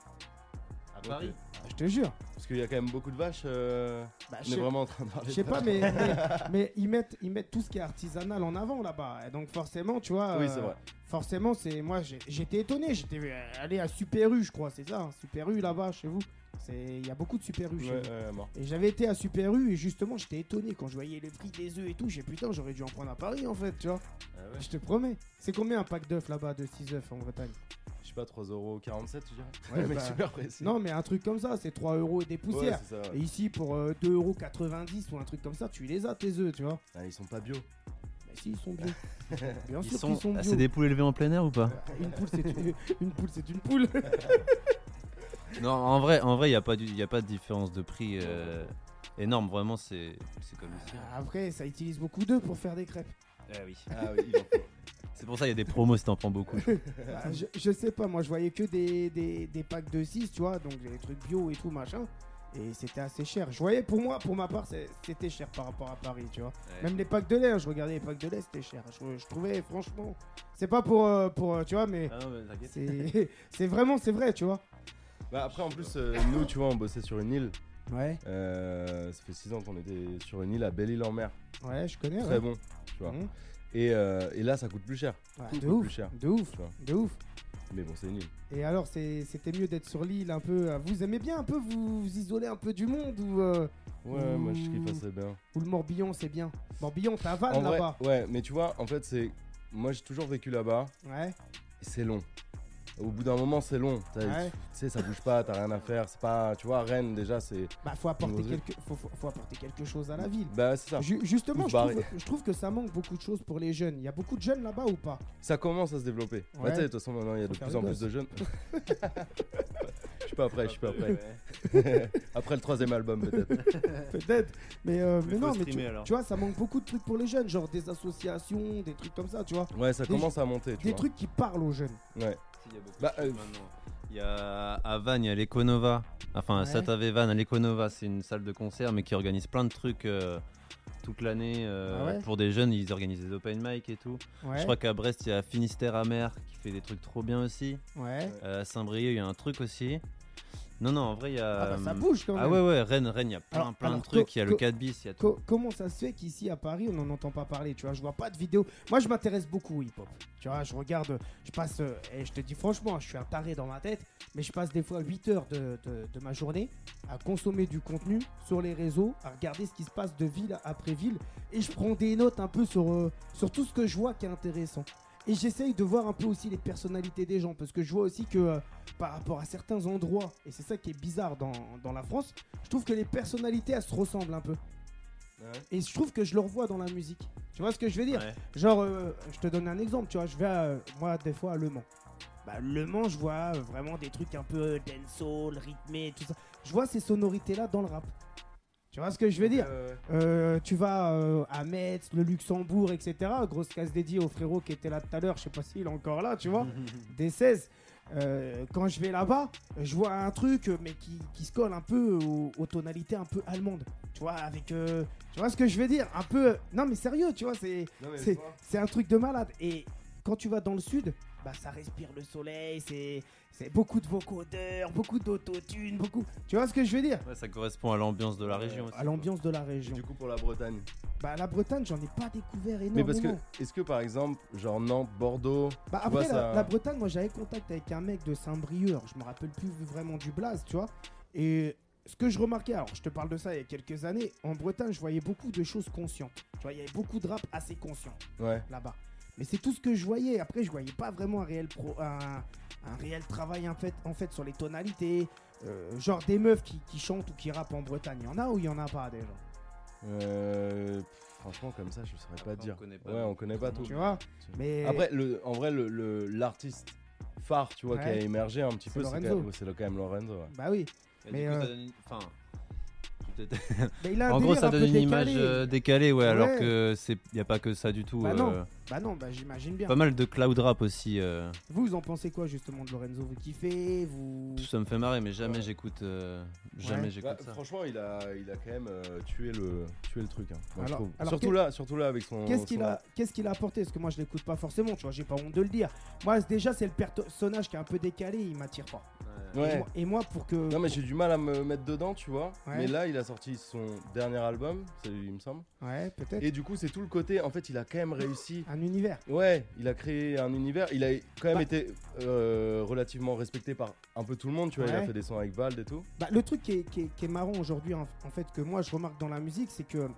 Paris je te jure. Parce qu'il y a quand même beaucoup de vaches. euh, Bah, on je est sais- vraiment en train de parler je sais pas, mais, mais, mais ils, mettent, ils mettent tout ce qui est artisanal en avant là-bas. Et donc, forcément, tu vois. Oui, euh, c'est vrai. Forcément, c'est moi j'ai- j'étais étonné, j'étais euh, allé à Super U, je crois, c'est ça, hein, Super U là-bas chez vous. C'est il y a beaucoup de Super U chez Ouais, vous. ouais. Et j'avais été à Super U et justement, j'étais étonné quand je voyais le prix des œufs et tout, j'ai putain, j'aurais dû en prendre à Paris en fait, tu vois. Ah ouais. Je te promets. C'est combien un pack d'œufs là-bas de 6 œufs en Bretagne? Sais pas, 3,47€, je dirais. Ouais, mec bah, super précis. Non, mais un truc comme ça, c'est 3 euros et des poussières. ça. et ici pour euh, 2,90€ ou un truc comme ça, tu les as tes œufs, tu vois. Ah, ils sont pas bio. Mais si, ils sont bio. Bien Ils sûr sont... qu'ils sont Ah, bio. c'est des poules élevées en plein air ou pas Une poule, c'est une... une poule, c'est une poule. Non, en vrai, en vrai, il y a pas du- y a pas de différence de prix euh, énorme. Vraiment, c'est c'est comme ici. Après, ça utilise beaucoup d'œufs pour faire des crêpes. Oui. Ah oui, il en faut. C'est pour ça il y a des promos si t'en prends beaucoup. Bah, je, je sais pas, moi je voyais que des, des, des packs de 6, tu vois, donc des trucs bio et tout machin. Et c'était assez cher. Je voyais pour moi, pour ma part, c'était cher par rapport à Paris, tu vois. Même les packs de lait, hein, je regardais les packs de lait, c'était cher. Je, je trouvais, franchement, c'est pas pour, euh, pour, euh, tu vois, mais Ah non, mais t'inquiète. c'est c'est vraiment, c'est vrai, tu vois. Bah après en plus euh, nous tu vois on bossait sur une île. Ouais, Euh, ça fait 6 ans qu'on était sur une île à Belle-Île-en-Mer. ouais, je connais. Très ouais. bon, tu vois. Mhm. Et, euh, et là ça coûte plus cher. Ouais, Tout de coûte ouf, plus cher. de ouf, de ouf. Mais bon c'est une île. Et alors, c'était mieux d'être sur l'île un peu. euh, Vous aimez bien un peu vous, vous isoler un peu du monde ou, euh, Ouais moi je kiffe assez bien. ou le Morbihan, c'est bien Morbihan, t'as Vannes là-bas. ouais mais tu vois en fait c'est... Moi j'ai toujours vécu là-bas Ouais, et c'est long. Au bout d'un moment c'est long. Ouais. Tu sais ça bouge pas, t'as rien à faire. C'est pas... Tu vois Rennes déjà c'est... bah faut apporter, quelque, faut, faut- faut apporter quelque chose à la ville. Bah c'est ça. Ju- justement, je trouve, barrer. je trouve que ça manque beaucoup de choses pour les jeunes. Il y a beaucoup de jeunes là-bas ou pas? Ça commence à se développer. Bah, Ouais. tu sais, de toute façon, maintenant, il y a Faut de plus en plus de jeunes. Je suis pas prêt, je suis pas prêt. Après le troisième album, peut-être. Peut-être. Mais, euh, mais non, mais tu, vois, ça manque beaucoup de trucs pour les jeunes, genre des associations, des trucs comme ça, tu vois. Ouais, ça Des- commence à monter, tu Des vois. trucs qui parlent aux jeunes. Ouais. Il y a beaucoup de Bah, choses euh, maintenant. Il y a à Vannes, il y a l'Econova. Enfin, à Ouais. Satave Vannes, à l'Econova, c'est une salle de concert, mais qui organise plein de trucs euh, toute l'année. euh, Ah ouais Pour des jeunes, ils organisent des open mic et tout. Ouais. Je crois qu'à Brest, il y a Finistère Amer qui fait des trucs trop bien aussi. Ouais. Euh, à Saint-Brieuc, il y a un truc aussi. Non, non, en vrai, il y a. Ah bah, ça euh, bouge quand même. Ah ouais, ouais, Rennes, Rennes, il y a plein, Alors- plein alors, de trucs. Il y a le 4 bis, il y a tout. Co- comment ça se fait qu'ici à Paris on n'en entend pas parler Tu vois, je vois pas de vidéos. Moi, je m'intéresse beaucoup au hip-hop. Tu vois, je regarde, je passe, euh, et je te dis franchement, je suis un taré dans ma tête, mais je passe des fois 8 heures de, de- de ma journée à consommer du contenu sur les réseaux, à regarder ce qui se passe de ville après ville, et je prends des notes un peu sur, euh, sur tout ce que je vois qui est intéressant. Et j'essaye de voir un peu aussi les personnalités des gens, parce que je vois aussi que euh, par rapport à certains endroits, et c'est ça qui est bizarre dans, dans la France, je trouve que les personnalités, elles se ressemblent un peu. Et je trouve que je le revois dans la musique. Tu vois ce que je veux dire Ouais. Genre, euh, je te donne un exemple, tu vois, je vais à, euh, moi des fois à Le Mans. Bah, Le Mans, je vois euh, vraiment des trucs un peu dancehall, rythmé, tout ça. Je vois ces sonorités-là dans le rap. Tu vois ce que je veux dire Euh, Tu vas euh, à Metz, le Luxembourg, etc. Grosse case dédiée au frérot qui était là tout à l'heure, je sais pas s'il est encore là, tu vois. des 16. Euh, quand je vais là-bas, je vois un truc, euh, mais qui, qui se colle un peu aux, aux tonalités un peu allemandes. Tu vois, avec. euh, tu vois ce que je veux dire Un peu. Non, mais sérieux, tu vois, c'est. C'est c'est un truc de malade. Et quand tu vas dans le sud, bah ça respire le soleil, c'est c'est beaucoup de vocodeurs, beaucoup d'autotune, beaucoup. Tu vois ce que je veux dire? Ouais, ça correspond à l'ambiance de la région aussi. À l'ambiance de la région. Du coup, pour la Bretagne? Bah la Bretagne, j'en ai pas découvert énormément. Mais parce que, est-ce que par exemple, genre Nantes, Bordeaux, Bah tu après vois, la, ça- la Bretagne, moi j'avais contact avec un mec de Saint-Brieuc, je me rappelle plus vraiment du blaze, tu vois. Et ce que je remarquais, alors je te parle de ça il y a quelques années, en Bretagne je voyais beaucoup de choses conscientes. Tu vois, il y avait beaucoup de rap assez conscient ouais. là-bas. Mais c'est tout ce que je voyais. Après, je voyais pas vraiment un réel, pro, un, un réel travail en fait, en fait sur les tonalités. Euh, genre des meufs qui, qui chantent ou qui rappent en Bretagne. Il y en a ou il y en a pas déjà? Euh, franchement, comme ça, je saurais Après, pas on dire. connaît pas ouais, on connaît pas tout. Tu vois? Mais Après, le, en vrai, le- le- l'artiste phare, tu vois, qui a émergé un petit peu, c'est Lorenzo. quand même- c'est le- quand même Lorenzo. ouais. bah oui. Et Mais, du coup, euh, ça donne une- Enfin. Peut-être- Mais il a un En gros, ça donne une décalé. image euh, décalée, ouais, alors Ouais. que c'est y a pas que ça du tout. Bah euh, non. Bah non, bah j'imagine bien. Pas mal de cloud rap aussi. euh, Vous, vous en pensez quoi justement de Lorenzo? Vous kiffez Vous Ça me fait marrer, mais jamais Ouais. j'écoute. euh, jamais Ouais. j'écoute Bah, ça. franchement, il a, il a quand même euh, tué, le, tué le truc. hein, Alors- surtout, là, surtout là, avec son. Qu'est-ce qu'il son- a, qu'est-ce qu'il a apporté? Parce que moi je l'écoute pas forcément, tu vois, j'ai pas honte de le dire. Moi déjà c'est le personnage qui est un peu décalé, il m'attire pas. Et, moi, et moi, pour que. Non, mais j'ai du mal à me mettre dedans, tu vois. Ouais. Mais là, il a sorti son dernier album, il me semble. Ouais, peut-être. Et du coup, c'est tout le côté. En fait, il a quand même réussi. Un univers. Ouais, il a créé un univers. Il a quand même Bah. été euh, relativement respecté par un peu tout le monde, tu vois. Il a fait des sons avec Vald et tout. Bah, le truc qui est, qui est- qui est marrant aujourd'hui, en, en fait, que moi je remarque dans la musique, c'est que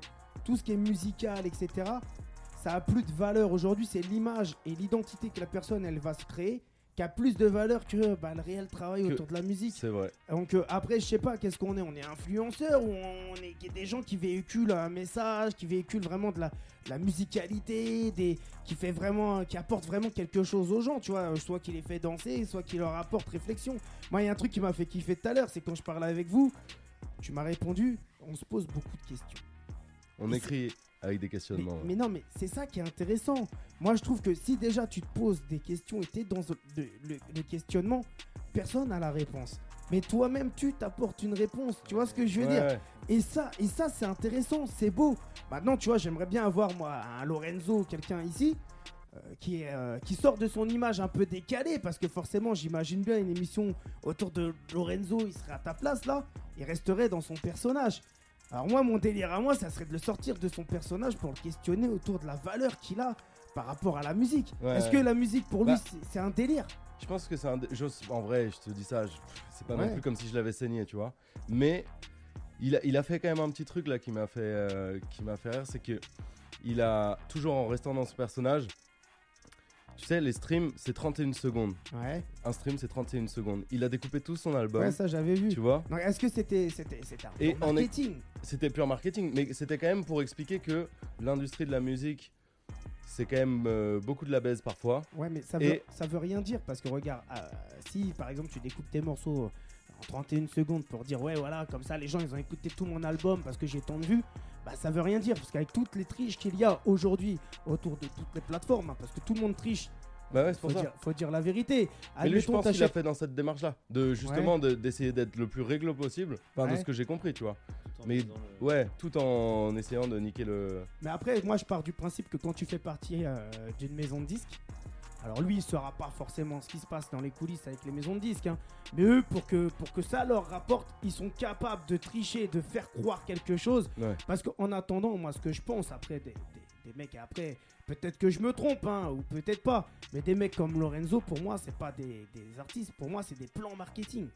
tout ce qui est musical, etc., ça a plus de valeur aujourd'hui. C'est l'image et l'identité que la personne elle va se créer qui a plus de valeur que bah, le réel travail Que- autour de la musique. C'est vrai. Donc euh, après, je sais pas, qu'est-ce qu'on est? On est influenceur ou on est des gens qui véhiculent un message, qui véhiculent vraiment de la, de la musicalité, des, qui fait vraiment, qui apporte vraiment quelque chose aux gens, tu vois, euh, soit qui les fait danser, soit qui leur apporte réflexion. Moi, il y a un truc qui m'a fait kiffer tout à l'heure, c'est quand je parlais avec vous, tu m'as répondu, on se pose beaucoup de questions. On écrit avec des questionnements. mais non, mais c'est ça qui est intéressant. Moi, je trouve que si déjà tu te poses des questions et tu es dans le, le- le questionnement, personne n'a la réponse. Mais toi-même, tu t'apportes une réponse. Tu vois ce que je veux Ouais, dire? Et ça, et ça c'est intéressant, c'est beau. Maintenant, tu vois, j'aimerais bien avoir moi un Lorenzo, quelqu'un ici. euh, qui, est, euh, qui sort de son image un peu décalée parce que forcément j'imagine bien une émission autour de Lorenzo il serait à ta place là il resterait dans son personnage alors moi mon délire à moi ça serait de le sortir de son personnage pour le questionner autour de la valeur qu'il a par rapport à la musique Ouais, est-ce que la musique pour lui Bah. c'est- un délire? Je pense que c'est un. dé- j'ose- En vrai, je te dis ça, c'est pas Ouais. non plus comme si je l'avais saigné, tu vois. Mais il a, il a fait quand même un petit truc là qui m'a fait, euh, qui m'a fait rire, c'est que il a toujours en restant dans ce personnage. Tu sais, les streams, c'est 31 secondes. ouais Un stream, c'est 31 secondes. Il a découpé tout son album, ouais ça j'avais vu tu vois. Donc, est-ce que c'était c'était c'était un Et marketing? C'était pur marketing, mais c'était quand même pour expliquer que l'industrie de la musique, c'est quand même euh, beaucoup de la baise parfois. Ouais, mais ça veut, Et- ça veut rien dire parce que regarde, euh, si par exemple tu découpes tes morceaux en 31 secondes pour dire ouais, voilà, comme ça les gens ils ont écouté tout mon album parce que j'ai tant de vues, bah ça veut rien dire parce qu'avec toutes les triches qu'il y a aujourd'hui autour de toutes les plateformes, hein, parce que tout le monde triche, Bah ouais, c'est faut pour ça. dire, faut dire la vérité. Mais lui, je pense qu'il a fait dans cette démarche-là, de justement de- d'essayer d'être le plus réglo possible, enfin de Ouais. ce que j'ai compris, tu vois. Mais- Ouais, tout en essayant de niquer le. Mais après, moi je pars du principe que quand tu fais partie euh, d'une maison de disques, alors lui il saura pas forcément ce qui se passe dans les coulisses avec les maisons de disques, hein, mais eux pour que, pour que ça leur rapporte, ils sont capables de tricher, de faire croire quelque chose. Ouais. Parce qu'en attendant, moi ce que je pense après des, des- des mecs après, peut-être que je me trompe, hein, ou peut-être pas, mais des mecs comme Lorenzo, pour moi c'est pas des, des artistes, pour moi c'est des plans marketing.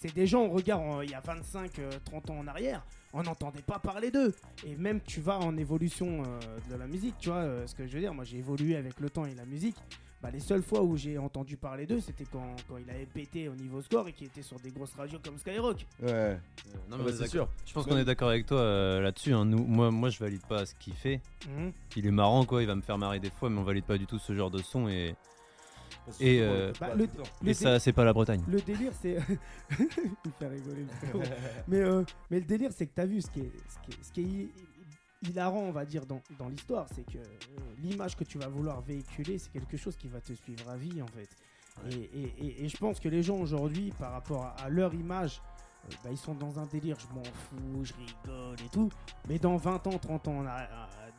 C'est des gens, regarde, en- il y a 25, euh, 30 ans en arrière, on n'entendait pas parler d'eux. Et même tu vas en évolution euh, de la musique, tu vois, euh, ce que je veux dire, moi j'ai évolué avec le temps et la musique. Bah, les seules fois où j'ai entendu parler d'eux, c'était quand, quand il avait pété au niveau score et qu'il était sur des grosses radios comme Skyrock. Ouais, Euh, non, mais bah, c'est sûr. Je pense qu'on est d'accord avec toi euh, là-dessus. hein. Nous, moi, moi, je valide pas ce qu'il fait. Mhm. Il est marrant, quoi. Il va me faire marrer des fois, mais on valide pas du tout ce genre de son. Et, Et, euh, Bah, le- Le et ça, c'est pas la Bretagne. Le délire, c'est. il fait rigoler le mais, euh, mais le délire, c'est que t'as vu ce qui est, ce qui est, ce qui est hilarant, on va dire, dans, dans l'histoire, c'est que euh, l'image que tu vas vouloir véhiculer, c'est quelque chose qui va te suivre à vie, en fait. Et, et- et- et je pense que les gens aujourd'hui, par rapport à, à leur image, euh, bah, ils sont dans un délire, je m'en fous, je rigole et tout. Mais dans 20 ans, 30 ans, euh,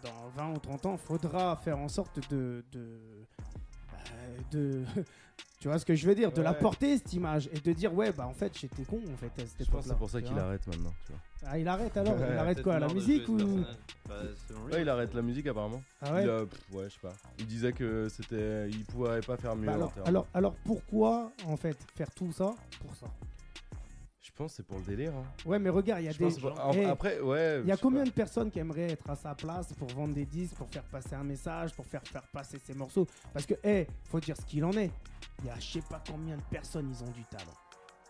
dans 20 ou 30 ans, faudra faire en sorte de. de, de tu vois ce que je veux dire De la porter, cette image. Et de dire, ouais, bah en fait, j'étais con, en fait, à cette Je pense que c'est pour ça qu'il arrête maintenant, tu vois. Ah, il arrête alors? Il arrête quoi La musique ou. Bah, Ouais, il arrête la musique apparemment. Ah ouais il a- pff, ouais, je sais pas. Il disait que c'était. Il pourrait pas faire mieux Bah alors, alors, alors pourquoi, en fait, faire tout ça pour ça? Pense que c'est pour le délire. hein. Ouais, mais regarde, il y a Je des. Eh, Après, ouais. Il y a combien pas. de personnes qui aimeraient être à sa place pour vendre des disques, pour faire passer un message, pour faire, faire passer ses morceaux? Parce que, hé, faut dire ce qu'il en est. Il y a je sais pas combien de personnes, ils ont du talent.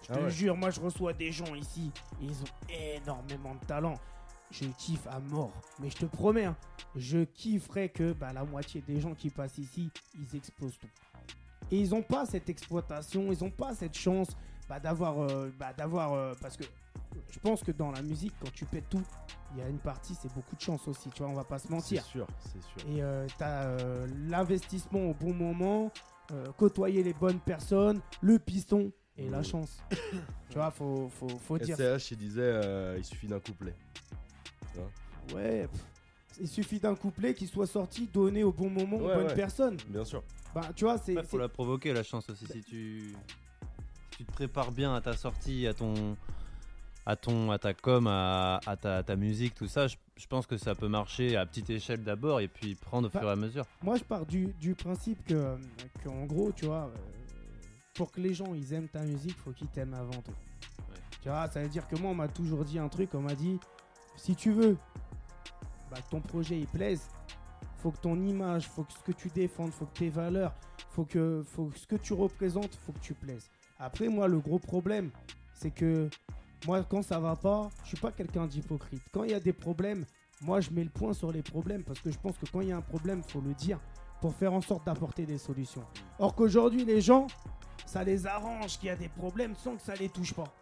Je Ah te ouais. jure, moi je reçois des gens ici, ils ont énormément de talent. Je kiffe à mort. Mais je te promets, hein, je kifferais que bah, la moitié des gens qui passent ici, ils explosent tout. Et ils n'ont pas cette exploitation, ils n'ont pas cette chance bah, d'avoir. euh, bah, d'avoir euh, parce que je pense que dans la musique, quand tu pètes tout, il y a une partie, c'est beaucoup de chance aussi, tu vois, on va pas se C'est mentir. sûr, c'est sûr. Et euh, t'as euh, l'investissement au bon moment, euh, côtoyer les bonnes personnes, le piston et la Mhm. chance. tu vois, faut, faut, faut dire. SCH, il disait euh, il suffit d'un couplet. Ouais, pff, il suffit d'un couplet qui soit sorti, donné au bon moment aux bonnes ouais. personnes. Bien sûr. Bah, tu vois, c'est. Il faut c'est- la provoquer la chance aussi. Si tu, tu te prépares bien à ta sortie, à ton, à ton, à ta com, à, à ta, à ta musique, tout ça, je, je pense que ça peut marcher à petite échelle d'abord et puis prendre au Bah, fur et à mesure. Moi, je pars du, du principe que, que, en gros, tu vois, euh, pour que les gens ils aiment ta musique, faut qu'ils t'aiment avant tout. Tu vois, ça veut dire que moi, on m'a toujours dit un truc, on m'a dit, si tu veux bah, ton projet il plaise, faut que ton image, faut que ce que tu défendes, faut que tes valeurs, faut que, faut que ce que tu représentes, faut que tu plaises. Après, moi, le gros problème, c'est que moi, quand ça va pas, je suis pas quelqu'un d'hypocrite. Quand il y a des problèmes, moi, je mets le point sur les problèmes parce que je pense que quand il y a un problème, faut le dire pour faire en sorte d'apporter des solutions. Or qu'aujourd'hui, les gens, ça les arrange qu'il y a des problèmes sans que ça les touche pas.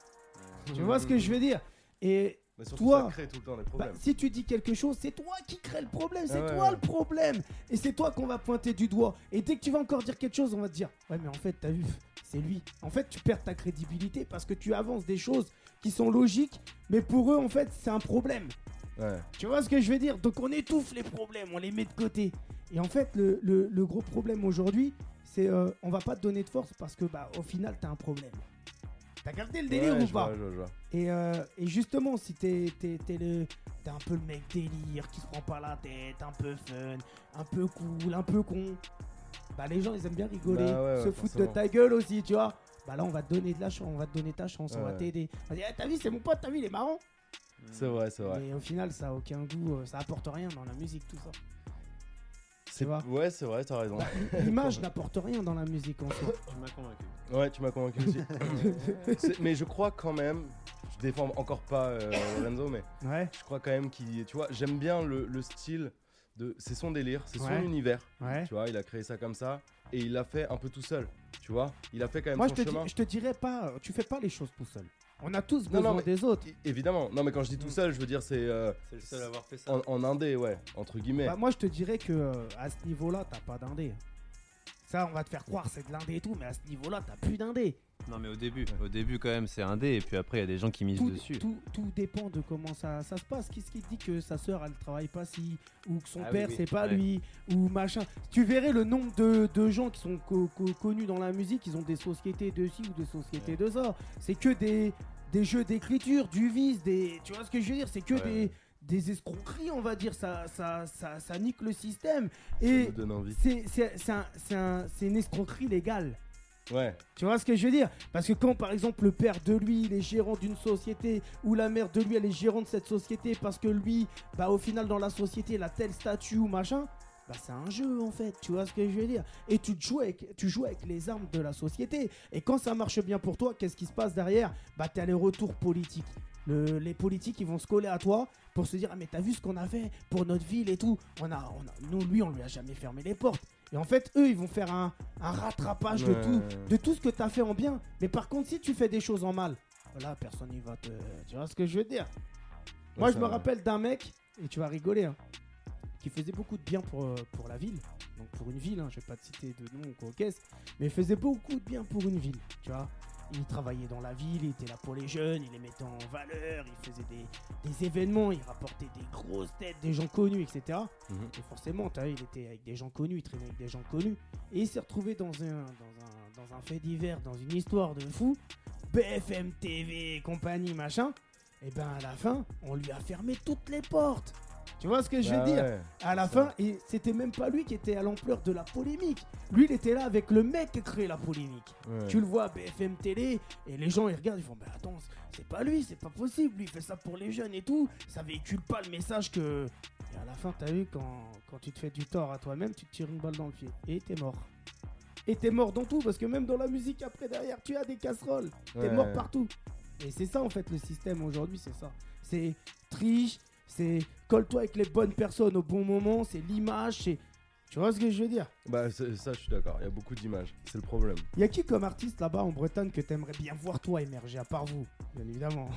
Tu vois ce que je veux dire? Et Mais surtout, Toi, ça crée tout le temps des Bah, problèmes. si tu dis quelque chose, c'est toi qui crée le problème, c'est Ah ouais, toi ouais. le problème. Et c'est toi qu'on va pointer du doigt. Et dès que tu vas encore dire quelque chose, on va te dire Ouais, mais en fait, t'as vu, c'est lui. En fait, tu perds ta crédibilité parce que tu avances des choses qui sont logiques, mais pour eux, en fait, c'est un problème. Ouais. Tu vois ce que je veux dire? Donc on étouffe les problèmes, on les met de côté. Et en fait, le, le- le gros problème aujourd'hui, c'est euh, on va pas te donner de force parce que bah au final t'as un problème. T'as gardé le délire Ouais, ou pas vois, je vois, je vois. et, euh, et justement, si t'es t'es- t'es le t'es un peu le mec délire qui se prend pas la tête, un peu fun, un peu cool, un peu con, bah les gens ils aiment bien rigoler, Bah ouais, ouais, se foutre de ta gueule aussi, tu vois. Bah là on va te donner de la chance, on va te donner ta chance, on va t'aider. On va dire, Eh, t'as vu c'est mon pote, t'as vu il est marrant. C'est vrai, c'est vrai. Mais au final ça a aucun goût, euh, ça apporte rien dans la musique tout ça. Vois. Ouais, c'est vrai, t'as raison. L'image n'apporte rien dans la musique en soi. Tu m'as convaincu. Ouais, tu m'as convaincu aussi. Mais je crois quand même, je défends encore pas euh, Lorenzo, mais Ouais, je crois quand même qu'il, tu vois, j'aime bien le, le style de, c'est son délire, c'est son univers, ouais. tu vois, il a créé ça comme ça et il l'a fait un peu tout seul, tu vois, il a fait quand même Moi je son te, chemin. dis- je te dirais pas, tu fais pas les choses tout seul. On a tous besoin non, mais- des autres. Évidemment, non mais quand je dis tout seul, je veux dire c'est euh, C'est le seul à avoir fait ça. en, en indé, ouais, entre guillemets. Bah, moi, je te dirais que euh, à ce niveau-là, t'as pas d'indé. Ça, on va te faire croire c'est de l'indé et tout, mais à ce niveau-là, t'as plus d'indé. Non, mais au début, au début quand même, c'est un dé, et puis après, il y a des gens qui misent Tout, dessus. tout, tout dépend de comment ça, ça se passe. Qu'est-ce qui te dit que sa sœur, elle travaille pas si, ou que son Ah père, oui, c'est pas ouais. lui, ou machin. Tu verrais le nombre de, de gens qui sont co- co- connus dans la musique, ils ont des sociétés de ci ou des sociétés de ça. C'est que des, des jeux d'écriture, du vice, des. Tu vois ce que je veux dire? C'est que Ouais. des, des escroqueries, on va dire. Ça, ça, ça, ça nique le système. Et c'est c'est- c'est un- c'est un- c'est une escroquerie légale. Tu vois ce que je veux dire? Parce que quand par exemple le père de lui il est gérant d'une société ou la mère de lui elle est gérante de cette société parce que lui bah au final dans la société il a tel statut ou machin bah c'est un jeu en fait, tu vois ce que je veux dire? Et tu joues avec, les armes de la société. Et quand ça marche bien pour toi, qu'est-ce qui se passe derrière? Bah t'as les retours politiques. Le- les politiques ils vont se coller à toi pour se dire ah mais t'as vu ce qu'on a fait pour notre ville et tout? On a, on nous lui on lui a jamais fermé les portes. Et en fait eux ils vont faire un, un rattrapage de tout, de tout ce que t'as fait en bien. Mais par contre si tu fais des choses en mal, là personne n'y va te, tu vois ce que je veux dire? Moi je me va. rappelle d'un mec et tu vas rigoler, hein, qui faisait beaucoup de bien pour, euh, pour la ville. Donc pour une ville, hein, je vais pas te citer de nom ou quoi qu'est-ce, mais il faisait beaucoup de bien pour une ville, tu vois. Il travaillait dans la ville, il était là pour les jeunes, il les mettait en valeur, il faisait des, des événements, il rapportait des grosses têtes, des gens connus, etc. Mhm. Et forcément, as il était avec des gens connus, il traînait avec des gens connus. Et il s'est retrouvé dans un, dans, un, dans un fait divers, dans une histoire de fou. BFM TV et compagnie, machin. Et ben à la fin, on lui a fermé toutes les portes. Tu vois ce que je veux Bah dire ouais. À la ça. fin, et c'était même pas lui qui était à l'ampleur de la polémique. Lui, il était là avec le mec qui a créé la polémique. Ouais. Tu le vois à BFM télé et les gens ils regardent, ils font bah attends, c'est pas lui, c'est pas possible, lui il fait ça pour les jeunes et tout, ça véhicule pas le message que. Et à la fin, t'as vu quand, quand tu te fais du tort à toi-même, tu te tires une balle dans le pied et t'es mort. Et t'es mort dans tout parce que même dans la musique après derrière, tu as des casseroles, t'es Ouais. mort partout. Et c'est ça en fait le système aujourd'hui, c'est ça. C'est triche, c'est colle-toi avec les bonnes personnes au bon moment, c'est l'image, c'est. Tu vois ce que je veux dire? Bah ça je suis d'accord, il y a beaucoup d'images, c'est le problème. y a qui comme artiste là-bas en Bretagne que t'aimerais bien voir toi émerger à part vous Bien évidemment?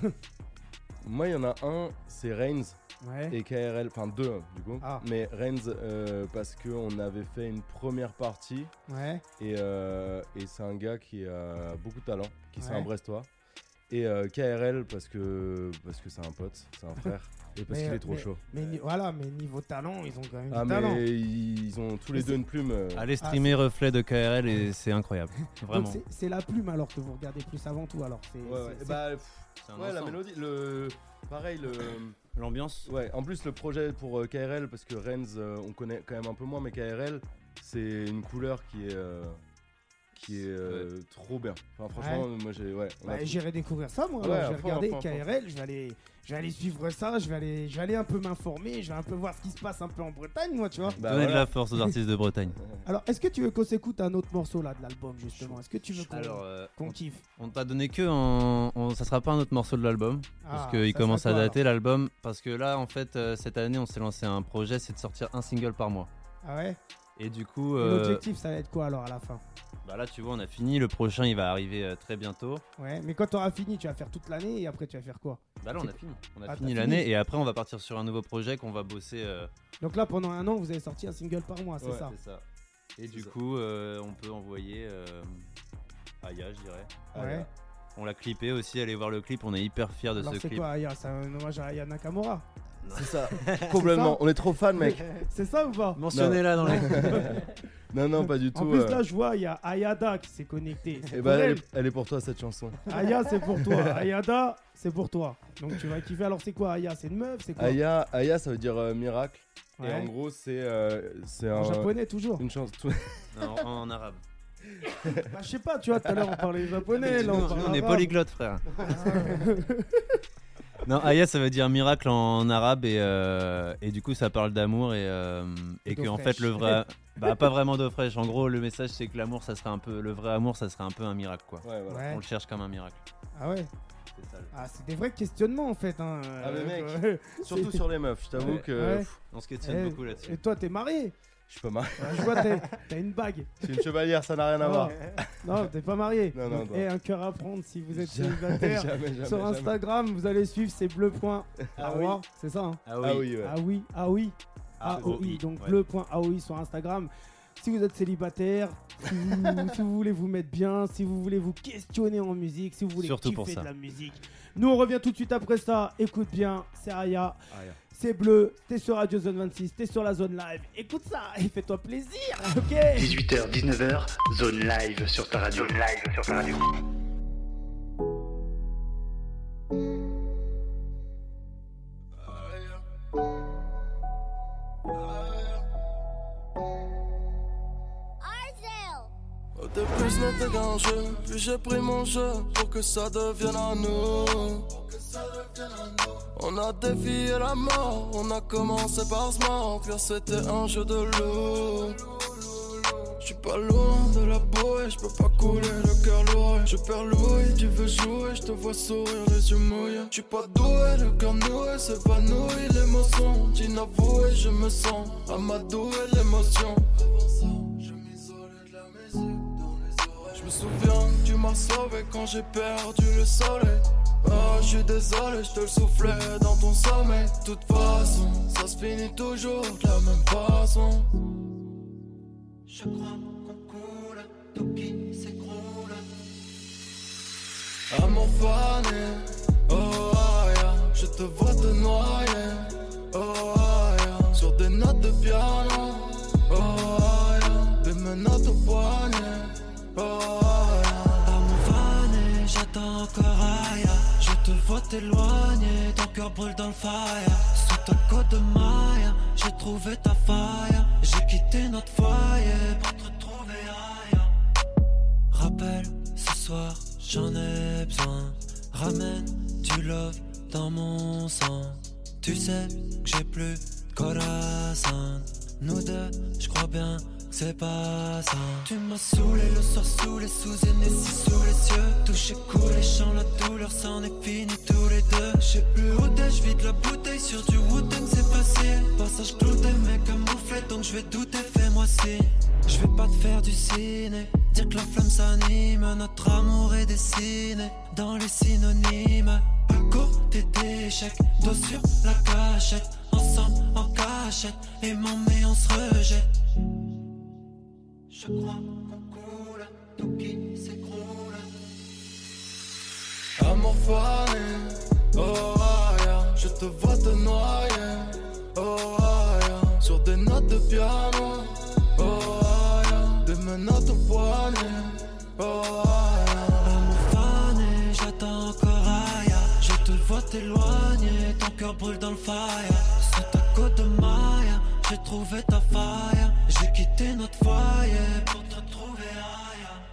Moi il y en a un, c'est Reigns ouais. et KRL, enfin deux du coup. Ah. Mais Reigns euh, parce qu'on avait fait une première partie Ouais. et, euh, et c'est un gars qui a beaucoup de talent, qui c'est Ouais. un Brestois. Et euh, KRL parce que parce que c'est un pote, c'est un frère et parce qu'il est trop mais- chaud. Mais ni- voilà, mais niveau talent, ils ont quand même Ah du talent. mais ils, ils ont tous les deux une plume. euh, Allez streamer reflet de KRL et c'est incroyable. Donc Vraiment. c'est- la plume alors que vous regardez plus avant tout alors. C'est, Ouais, ouais. c'est- Bah, pff, C'est un ouais, la mélodie, le pareil le L'ambiance. ouais. En plus le projet pour euh, KRL parce que Renz euh, on connaît quand même un peu moins, mais KRL c'est une couleur qui est euh, qui est euh, trop bien. Enfin franchement moi j'ai ouais. on Bah, j'irai découvrir ça moi. Ouais, je vais regarder. KRL, je vais aller, je vais aller suivre ça, je vais aller, je vais aller un peu m'informer, je vais un peu voir ce qui se passe un peu en Bretagne moi, tu vois. Bah, Donner de la force aux artistes de Bretagne. Alors, est-ce que tu veux qu'on s'écoute un autre morceau là de l'album justement? Est-ce que tu veux qu'on, Alors, euh, kiffe? On t'a donné que en, en- ça sera pas un autre morceau de l'album Ah, parce qu'il commence à dater l'album parce que là en fait euh, cette année on s'est lancé un projet c'est de sortir un single par mois Ah ouais? Et du coup, euh, L'objectif, ça va être quoi alors à la fin? bah là, tu vois, on a fini. Le prochain, il va arriver euh, très bientôt. Ouais, mais quand tu auras fini, tu vas faire toute l'année et après tu vas faire quoi? Bah là, on C'est- a fini. On a Ah, fini l'année et après, on va partir sur un nouveau projet qu'on va bosser. euh, Donc là, pendant un an, vous avez sorti un single par mois, c'est Ouais. ça? C'est ça. Et C'est du ça. coup, euh, on peut envoyer Aya, je dirais. Ouais. On l'a clippé aussi. Allez voir le clip. On est hyper fiers de Alors ce c'est clip. quoi Aya? C'est un hommage à Aya Nakamura C'est ça, complètement. On est trop fan, mec. C'est ça ou pas Mentionnez-la dans les. Non, non, pas du tout. En plus, euh. là, je vois, il y a Ayada qui s'est connecté. C'est Eh pour ben, elle, elle. est, elle est pour toi cette chanson. Aya, c'est pour toi. Ayada, c'est pour toi. Donc tu vas kiffer. Alors c'est quoi Aya? C'est une meuf? C'est quoi? Aya, Aya, ça veut dire euh, miracle. Et en gros, c'est euh, c'est En un- japonais toujours. une chance. Non, en, en arabe. Bah, je sais pas, tu vois, tout à l'heure on parlait japonais, là on Nous, parle on est polyglotte, frère. Non, Aya, ça veut dire miracle en arabe et, euh, et du coup, ça parle d'amour et, euh, et que en fait, le vrai. Bah, pas vraiment d'eau fraîche. En gros, le message, c'est que l'amour, ça serait un peu. Le vrai amour, ça serait un peu un miracle, quoi. Ouais, voilà. Ouais. On le cherche comme un miracle. Ah ouais C'est ça. le- Ah, c'est des vrais questionnements en fait. Hein. Ah, mais mec. Surtout sur les meufs, je t'avoue Ouais. que Ouais. pff, On se questionne Eh, beaucoup là-dessus. Et toi, t'es marié? Je suis pas marié. Ah, Je vois, t'as t'as une bague. Je suis une chevalière, ça n'a rien à voir. Non, t'es pas marié. Non, non. Et un cœur à prendre si vous êtes célibataire. jamais, jamais, Sur jamais. Instagram, vous allez suivre, c'est bleu. point Ah AOI, oui. C'est ça, hein Ah Ah oui, ouais. Ah oui, ah oui. Ah, AOI, oui, donc ouais. bleu.aoi sur Instagram. Si vous êtes célibataire, si vous, si vous voulez vous mettre bien, si vous voulez vous questionner en musique, si vous voulez Surtout kiffer pour ça. de la musique. Nous on revient tout de suite après ça. Écoute bien, c'est Aya, Aya. C'est bleu, t'es sur Radio Zone 26, t'es sur la zone live. Écoute ça et fais-toi plaisir, ok 18h, 19h, zone live sur ta radio. Zone live sur ta radio. Au début ce n'était qu'un jeu, puis j'ai pris mon jeu pour que ça devienne à nous. On a défié la mort, on a commencé par se mentir, c'était un jeu de loup. J'suis pas loin de la bouée, j'peux pas couler le cœur lourd. Je perds l'ouïe, tu veux jouer, j'te vois sourire, les yeux mouillés. J'suis pas doué, le cœur noué, s'évanouit l'émotion. D'inavoué, je me sens amadoué l'émotion. Je m'isolais de la musique dans les oreilles. Je me souviens, tu m'as sauvé quand j'ai perdu le soleil. Oh, je suis désolé, je te le soufflais dans ton sommeil. De toute façon, ça se finit toujours de la même façon. Je crois qu'on coule, tout qui s'écroule. Amour fané, oh aïe, je te vois te noyer, oh aïe, sur des notes de piano, oh aïe, des menottes au poignet, oh. Amour fané, j'attends encore Je te vois t'éloigner, ton cœur brûle dans le fire. Sous ta côte de maille, j'ai trouvé ta faille J'ai quitté notre foyer pour te retrouver ailleurs. Rappelle, ce soir, j'en ai besoin. Ramène du love dans mon sang. Tu sais que j'ai plus de Nous deux, je crois bien c'est pas ça. Tu m'as saoulé le soir sous les sous si sous les yeux Touché, coulé, chant la douleur, c'en est fini tous les deux. Je sais plus où t'es, la bouteille sur du Wu-Tang, c'est facile. Passage clouté, mais camouflé, donc je vais douter, fais-moi signe je vais pas te faire du ciné, dire que la flamme s'anime, notre amour est dessiné. Dans les synonymes. À côté d'échecs, dos sur la cachette, ensemble en cachette, aimant mais on se rejette. Je crois qu'on coule, tout qui s'écroule. Amour fané, oh aïe, je te vois te noyer, oh aïe, sur des notes de piano, oh aïe, des menottes au poignet, oh aïe. Amour fané, j'attends encore Aya Je te vois t'éloigner, ton cœur brûle dans le fire. Sous ta côte de maille, j'ai trouvé ta faille quitté notre foyer pour te retrouver ailleurs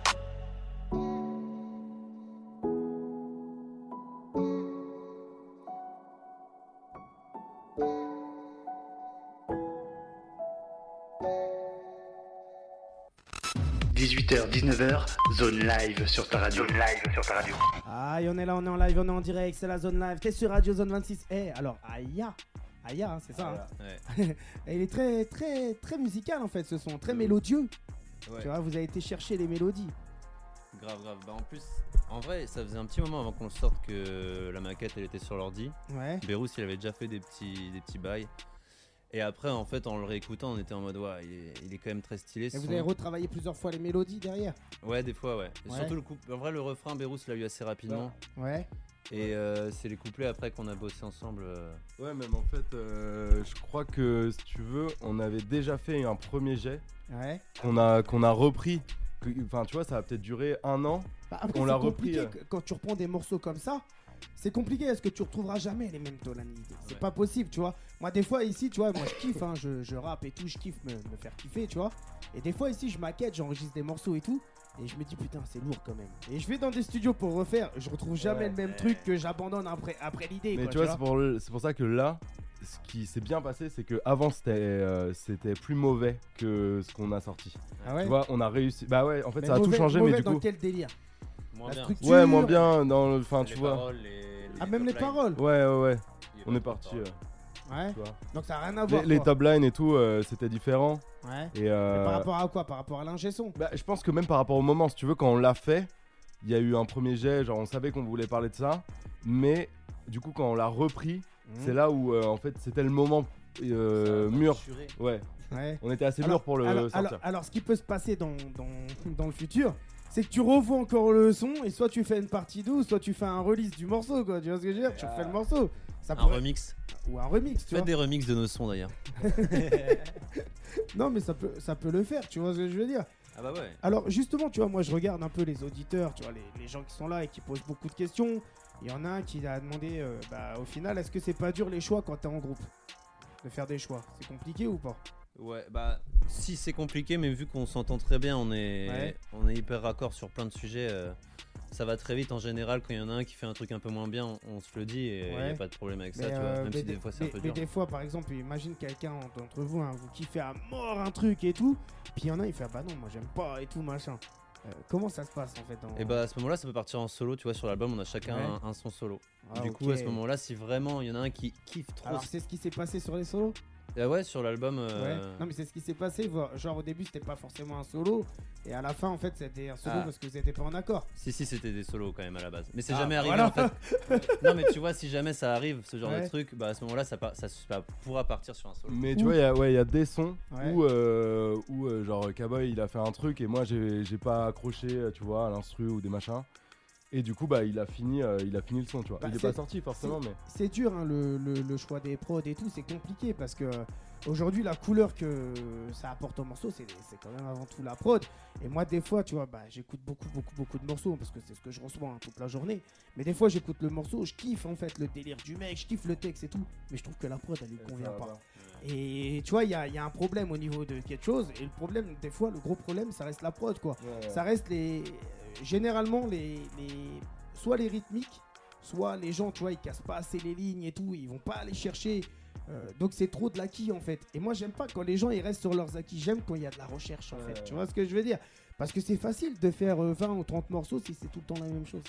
– 18h, 19h, zone live sur ta radio. Zone live sur ta radio. Aïe, on est là, on est en live, on est en direct, c'est la zone live. T'es sur Radio Zone 26. Eh, alors, Aya, Aya, hein, c'est ça. hein. Ouais. Et il est très, très, très musical en fait, ce son, très mélodieux. Tu vois, vous avez été chercher les mélodies. Grave, grave. Bah, en plus, en vrai, ça faisait un petit moment avant qu'on sorte que la maquette elle était sur l'ordi. Ouais. Berous il avait déjà fait des petits, des petits bails. Et après, en fait, en le réécoutant, on était en mode, ouais, il est, il est quand même très stylé. Et vous avez retravaillé plusieurs fois les mélodies derrière. Ouais, des fois, ouais. Surtout le coup. En vrai, le refrain, Berous l'a eu assez rapidement. Ouais. Et euh, c'est les couplets après qu'on a bossé ensemble. euh. Ouais, même en fait, euh, je crois que si tu veux, on avait déjà fait un premier jet Ouais. qu'on a, qu'on a repris. Enfin, tu vois, ça a peut-être duré un an. Bah, après, On c'est l'a compliqué repris, que- quand tu reprends des morceaux comme ça. C'est compliqué parce que tu retrouveras jamais les mêmes tonalités. C'est Ouais. pas possible, tu vois. Moi, des fois, ici, tu vois, moi, je kiffe, hein, je, je rappe et tout, je kiffe me, me faire kiffer, tu vois. Et des fois, ici, je maquette, j'enregistre des morceaux et tout. Et je me dis, putain, c'est lourd quand même. Et je vais dans des studios pour refaire. Je retrouve jamais Ouais. le même truc que j'abandonne après, après l'idée. Mais quoi, tu vois, c'est pour, le- c'est pour ça que là, ce qui s'est bien passé, c'est que avant c'était euh, c'était plus mauvais que ce qu'on a sorti. Ah ouais Tu vois, on a réussi. Bah ouais, en fait, Mais ça a tout mauvais- changé, mais mauvais du dans coup. quel délire Moins La bien. structure Ouais, moins bien dans le. Enfin, Les tu vois. paroles, les- les Ah, même les lines. paroles Ouais, ouais, ouais. On est parti. euh, Ouais. tu vois. Donc ça a rien à voir. Les, les quoi. top lines et tout, euh, c'était différent. Ouais. Et Mais euh, par rapport à quoi? Par rapport à l'ingé son? Bah, je pense que même par rapport au moment, si tu veux, quand on l'a fait, il y a eu un premier jet, genre on savait qu'on voulait parler de ça, mais du coup, quand on l'a repris, Mhm. c'est là où euh, en fait c'était le moment euh, mûr. Ouais, Ouais. on était assez Alors- mûr pour le alors, sortir. alors- alors, ce qui peut se passer dans, dans, dans le futur, c'est que tu revois encore le son et soit tu fais une partie douce, soit tu fais un release du morceau, quoi. Tu vois ce que je veux dire? Tu refais le morceau. Ça Un remix. Ou un remix, tu Faites vois. des remixes de nos sons d'ailleurs. Non, mais ça peut, ça peut le faire, tu vois ce que je veux dire. Ah bah ouais. Alors, justement, tu vois, moi je regarde un peu les auditeurs, tu vois, les, les gens qui sont là et qui posent beaucoup de questions. Il y en a un qui a demandé, euh, bah, au final, est-ce que c'est pas dur les choix quand t'es en groupe De faire des choix? C'est compliqué ou pas? Ouais, bah si c'est compliqué, mais vu qu'on s'entend très bien, on est, Ouais. on est hyper raccord sur plein de sujets. euh, ça va très vite en général. Quand il y en a un qui fait un truc un peu moins bien, on, on se le dit et il Ouais. n'y a pas de problème avec ça, tu vois. euh, Même si des fois c'est un peu mais dur. des fois, par exemple, imagine quelqu'un d'entre vous, hein, vous kiffez à mort un truc et tout, puis il y en a, il fait ah bah non, moi j'aime pas et tout machin. Euh, comment ça se passe en fait en- Et bah à ce moment-là, ça peut partir en solo, tu vois. Sur l'album, on a chacun Ouais. un, un son solo. Ah, du coup, à ce moment-là, si vraiment il y en a un qui kiffe trop. Alors c'est ce qui s'est passé sur les solos? Ah ouais, sur l'album. Ouais. euh, Non mais c'est ce qui s'est passé. Genre au début c'était pas forcément un solo et à la fin en fait c'était un solo Ah. parce que vous étiez pas en accord. Si, si, c'était des solos quand même à la base. Mais c'est Ah, jamais arrivé voilà. en fait. non, mais tu vois, si jamais ça arrive, ce genre Ouais. de truc, bah à ce moment-là, ça, ça, ça pourra partir sur un solo. Mais tu Ouh. vois, il y a- ouais, il y a des sons Ouais. où, euh, où euh, genre Cowboy il a fait un truc et moi j'ai pas accroché, tu vois, à l'instru ou des machins. Et du coup, bah il a fini, euh, il a fini le son, tu vois. Bah, il est c'est- pas sorti forcément, mais. C'est dur hein, le, le- le choix des prods et tout, c'est compliqué parce que euh, aujourd'hui la couleur que ça apporte au morceau c'est c'est quand même avant tout la prod. Et moi des fois tu vois bah j'écoute beaucoup beaucoup beaucoup de morceaux parce que c'est ce que je reçois hein, toute la journée. Mais des fois j'écoute le morceau, je kiffe en fait le délire du mec, je kiffe le texte et tout. Mais je trouve que la prod elle lui convient pas. Et tu vois il y a, y a un problème au niveau de quelque chose et le problème des fois le gros problème ça reste la prod quoi. Ouais. Ça reste les. Euh, généralement, les, les. Soit les rythmiques, soit les gens, tu vois, ils cassent pas assez les lignes et tout, ils vont pas aller chercher. euh, donc c'est trop de l'acquis en fait. Et moi j'aime pas quand les gens ils restent sur leurs acquis. J'aime quand il y a de la recherche en fait. Tu vois ce que je veux dire? Parce que c'est facile de faire euh, 20 ou 30 morceaux si c'est tout le temps la même chose.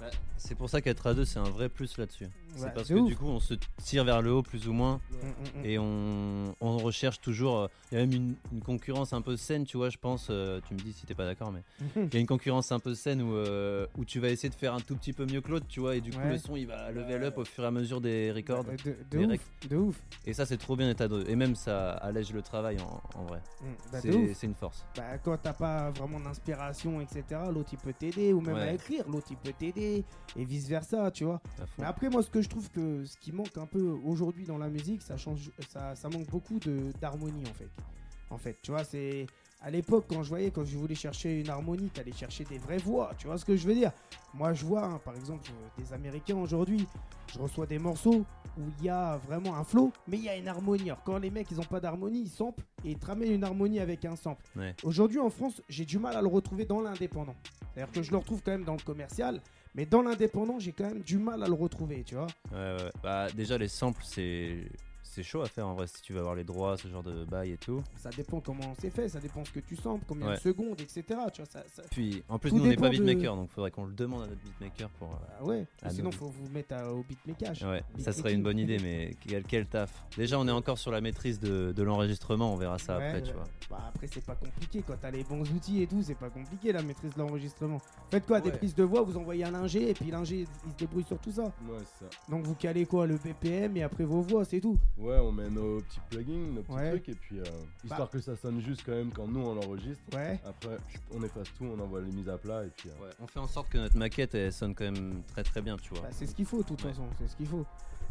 Bah, c'est pour ça qu'être à deux, c'est un vrai plus là-dessus. Ouais, c'est parce que ouf. du coup, on se tire vers le haut plus ou moins Mm, mm, mm. et on, on recherche toujours. euh, Il y a même une, une concurrence un peu saine, tu vois, je pense. euh, tu me dis si t'es pas d'accord, mais il y a une concurrence un peu saine où, euh, où tu vas essayer de faire un tout petit peu mieux que l'autre, tu vois, et du coup, Ouais. le son il va level up au fur et à mesure des records. Euh, de, de les ouf, rec- de ouf. Et ça, c'est trop bien deux. Et même ça allège le travail en, en vrai. Bah, c'est une force. Bah, quand t'as pas vraiment d'inspiration, etc., l'autre il peut t'aider, ou même à écrire, l'autre il peut t'aider, et vice versa, tu vois. Mais après, moi, ce que je trouve que ce qui manque un peu aujourd'hui dans la musique, ça change, ça, ça manque beaucoup d'harmonie en fait. En fait, tu vois, c'est à l'époque quand je voyais, quand je voulais chercher une harmonie, t'allais chercher des vraies voix. Tu vois ce que je veux dire? Moi, je vois, hein, par exemple, des Américains aujourd'hui. Je reçois des morceaux où il y a vraiment un flow, mais il y a une harmonie. Alors quand les mecs ils ont pas d'harmonie, ils samplent et ils te ramènent une harmonie avec un sample. Ouais. Aujourd'hui en France, j'ai du mal à le retrouver dans l'indépendant. C'est-à-dire que je le retrouve quand même dans le commercial, mais dans l'indépendant, j'ai quand même du mal à le retrouver, tu vois. Ouais, ouais. Bah, déjà, les samples, c'est c'est chaud à faire en vrai si tu veux avoir les droits, ce genre de bail et tout. Ça dépend comment c'est fait, ça dépend ce que tu sens, combien Ouais. de secondes, etc. Tu vois, ça, ça- Puis en plus, Tout nous on n'est pas de- beatmaker, donc faudrait qu'on le demande à notre beatmaker pour. euh, Ah ouais, sinon nous- faut vous mettre à- au beatmaker. Ouais, Beat ça serait une bonne idée, mais quel, quel taf. Déjà, on est encore sur la maîtrise de, de l'enregistrement, on verra ça Ouais, après, tu vois. Bah, après, c'est pas compliqué quand t'as les bons outils et tout, c'est pas compliqué la maîtrise de l'enregistrement. Faites quoi Des prises de voix, vous envoyez un ingé et puis l'ingé il se débrouille sur tout ça. Ouais, c'est ça. Donc vous calez quoi Le BPM et après vos voix, c'est tout. Ouais, on met nos petits plugins, nos petits Ouais. trucs, et puis euh, histoire que ça sonne juste quand même quand nous on l'enregistre. Ouais. Après, on efface tout, on envoie les mises à plat, et puis. euh, Ouais, on fait en sorte que notre maquette elle sonne quand même très très bien, tu vois. Bah, c'est ce qu'il faut, de toute Ouais. façon, c'est ce qu'il faut.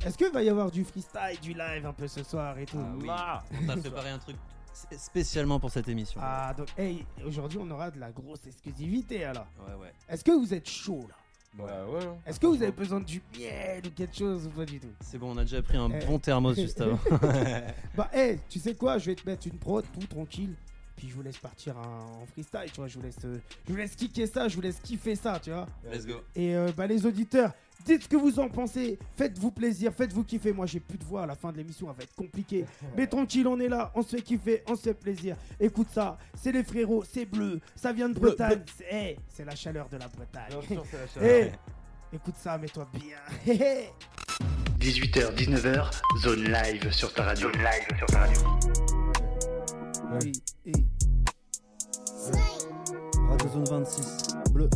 Est-ce qu'il va y avoir du freestyle, du live un peu ce soir et tout? Ah oui. On t'a préparé un truc spécialement pour cette émission. Ah, donc, hey, aujourd'hui on aura de la grosse exclusivité alors. Ouais, ouais. Est-ce que vous êtes chaud là? Bah ouais. Est-ce que vous avez besoin du miel ou quelque chose ou pas du tout? C'est bon, on a déjà pris un Eh. bon thermos juste avant. Bah, hey, tu sais quoi? Je vais te mettre une prod tout tranquille. Puis je vous laisse partir en en freestyle, tu vois. Je vous laisse, euh, je vous laisse kicker ça, je vous laisse kiffer ça, tu vois. Let's go. Et euh, bah, les auditeurs, dites ce que vous en pensez. Faites-vous plaisir, faites-vous kiffer. Moi, j'ai plus de voix à la fin de l'émission, ça va être compliqué. Mais tranquille, on est là, on se fait kiffer, on se fait plaisir. Écoute ça, c'est les frérots, c'est bleu, ça vient de Bleu, Bretagne. C'est hey, c'est la chaleur de la Bretagne. Bien sûr, c'est la Hey, chaleur. écoute ça, mets-toi bien. Hé, hé. 18h, 19h, zone live sur ta radio. Zone live sur ta radio. Oui, oui. Radio Zone 26, bleu.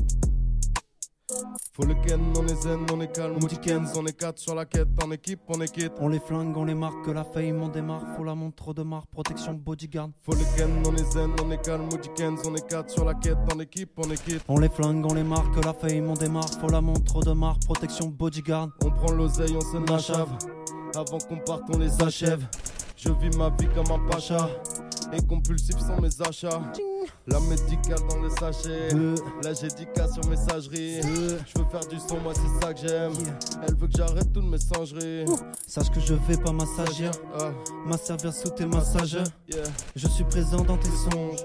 Faut le ken, on est zen, on est calme, Moody Kens, on est quatre sur la quête, en équipe, on est quitte. On les flingue, on les marque, la fame on démarre, faut la montre de marre, protection bodyguard. Faut le ken, on est zen, on est calme, Moody Kens, on est quatre sur la quête, en équipe, on est quitte. On les flingue, on les marque, la fame on démarre, faut la montre de marre, protection bodyguard. On prend l'oseille, on sonne la chave. Avant qu'on parte, on les achève. Je vis ma vie comme un pacha. Et compulsif sont mes achats. La médicale dans le sachet. Euh, j'ai 10K sur messagerie. euh, Je veux faire du son, moi c'est ça que j'aime. Elle veut que j'arrête toute messagerie. Sache que je vais pas m'assagir, Ah, m'asservir sous tes massages. Je suis présent dans tes songes,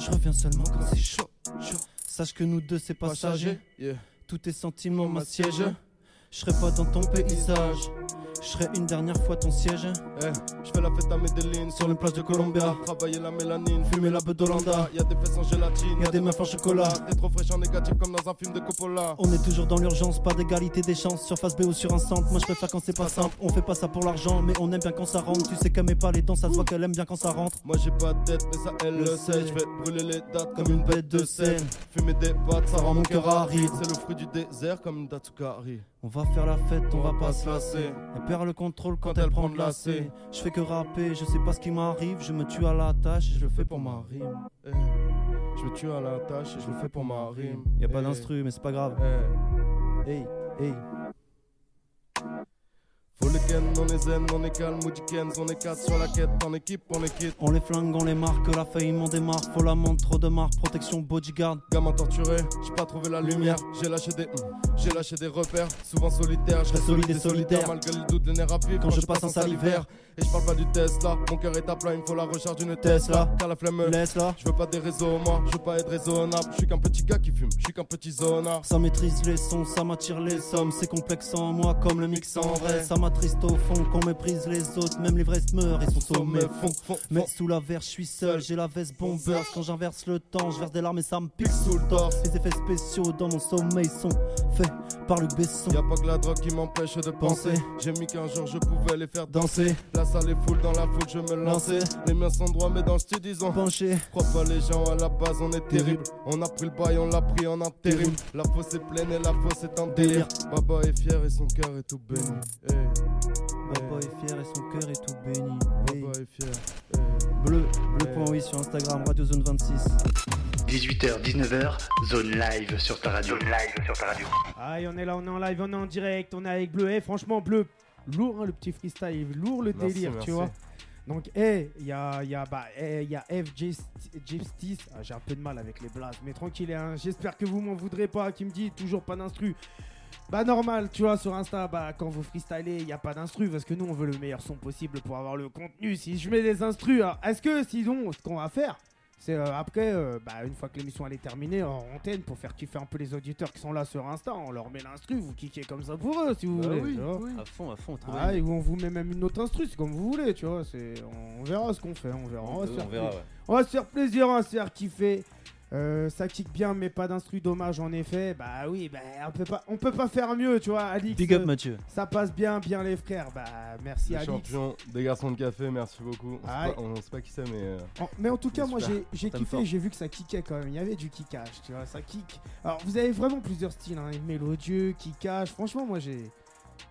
je reviens seulement quand c'est chaud. Sache que nous deux c'est passager, tous tes sentiments Ma m'assiègent. Je serai pas dans ton paysage, je serai une dernière fois ton siège. Eh, je fais la fête à Medellin sur les plages de Colombia. Travailler la mélanine, fumer la bedolanda. Y'a des fesses en gélatine, Y'a des meufs en chocolat. T'es trop fraîche en négatif comme dans un film de Coppola. On est toujours dans l'urgence, pas d'égalité des chances. Sur face B ou sur un centre, moi je préfère quand c'est pas simple. On fait pas ça pour l'argent, mais on aime bien quand ça rentre. Tu sais qu'elle met pas les dents, ça se voit qu'elle aime bien quand ça rentre. Moi j'ai pas de tête, mais ça elle Le sait. Je vais brûler les dates comme une bête de scène. Fumer des pattes, ça rend mon cœur aride. C'est le fruit du désert comme une Datsukari. On va faire la fête, on, va pas se lasser. Elle perd le contrôle quand, Quand elle prend de lacet. Je fais que rapper, je sais pas ce qui m'arrive. Je me tue à la tâche, je le fais pour ma rime. Eh, Je me tue à la tâche et je le fais pour ma rime. Y a pas Eh, d'instru, mais c'est pas grave. eh. Hey, hey. Faut le ken, on est zen, on est calme, Moody Kens, on est quatre sur la quête, en équipe, on est quitte. On les flingue, on les marque, la fame on démarre. Faut la montre de marre, protection bodyguard. Gamin torturé, j'ai pas trouvé la lumière. J'ai lâché des, hmm, j'ai lâché des repères, souvent solitaire. Je reste solide et solidaire, malgré le doute, les nerfs à vif Quand je passe en salivaire. Et je parle pas du Tesla, mon cœur est à plat, il me faut la recharge d'une Tesla. Tesla. Car la flemme, Laisse là. je veux pas des réseaux, moi, je veux pas être raisonnable. Je suis qu'un petit gars qui fume, je suis qu'un petit zonard. Ça maîtrise les sons, ça m'attire les sommes. C'est complexe en moi comme le mix en vrai. Ça m'attriste au fond qu'on méprise les autres. Même l'ivresse meurt et son sommet fond. fond, Mais sous la verre, je suis seul. J'ai la veste bomber. Quand j'inverse le temps, je verse des larmes et ça me pique sous le torse. Les effets spéciaux dans mon sommeil sont faits par Luc Besson. Y'a pas que la drogue qui m'empêche de penser. J'ai mis qu'un jour je pouvais les faire danser. La salle est full dans la foule, je me lançais. Les miens sont droits, mais dans le style, disons. penché. Crois pas les gens à la base, on est terrible. On a pris le bail, on l'a pris en intérim. La fosse est pleine et la fosse est en délire. Baba est fier et son cœur est tout béni. Hey, Papa est fier et son cœur est tout béni. Hey. Baba est fier. Hey. Bleu, bleu.oui sur Instagram, Radio Zone 26. 18h, 19h, zone live sur ta radio. Zone live sur ta radio. Aïe, on est là, on est en live, on est en direct, on est avec Bleu. Eh, franchement, Bleu, lourd hein, le petit freestyle, lourd le Merci, délire, merci. tu vois. Donc, eh, il y a, y a, bah, eh, y a F. Justice. Ah, J'ai un peu de mal avec les blagues, mais tranquille, hein, j'espère que vous m'en voudrez pas. Qui me dit toujours pas d'instru. Bah, normal, tu vois, sur Insta, bah, quand vous freestylez, il n'y a pas d'instru parce que nous, on veut le meilleur son possible pour avoir le contenu. Si je mets des instrus, alors, est-ce que sinon, ce qu'on va faire, C'est euh, après, euh, bah, une fois que l'émission elle est terminée, en antenne, pour faire kiffer un peu les auditeurs qui sont là sur Insta, on leur met l'instru, vous kickez comme ça pour eux si vous Bah voulez. oui, tu vois. oui. À fond, à fond. Ah, et on vous met même une autre instru, c'est comme vous voulez, tu vois. C'est, on verra ce qu'on fait, on verra. Va, ouais. On va se faire plaisir, on va se faire kiffer. Euh, ça kick bien, mais pas d'instru dommage en effet. Bah oui, bah, on peut pas, on peut pas faire mieux, tu vois. Alix, Big up Mathieu. ça passe bien, bien les frères. Bah merci Les Alix. champions des garçons de café, merci beaucoup. On sait pas- On sait pas qui c'est, mais. euh, En- mais en tout cas, moi j'ai kiffé, j'ai vu que ça kickait quand même. Il y avait du kickage, tu vois, ça kick. Alors vous avez vraiment plusieurs styles, hein, mélodieux, kickage. Franchement, moi j'ai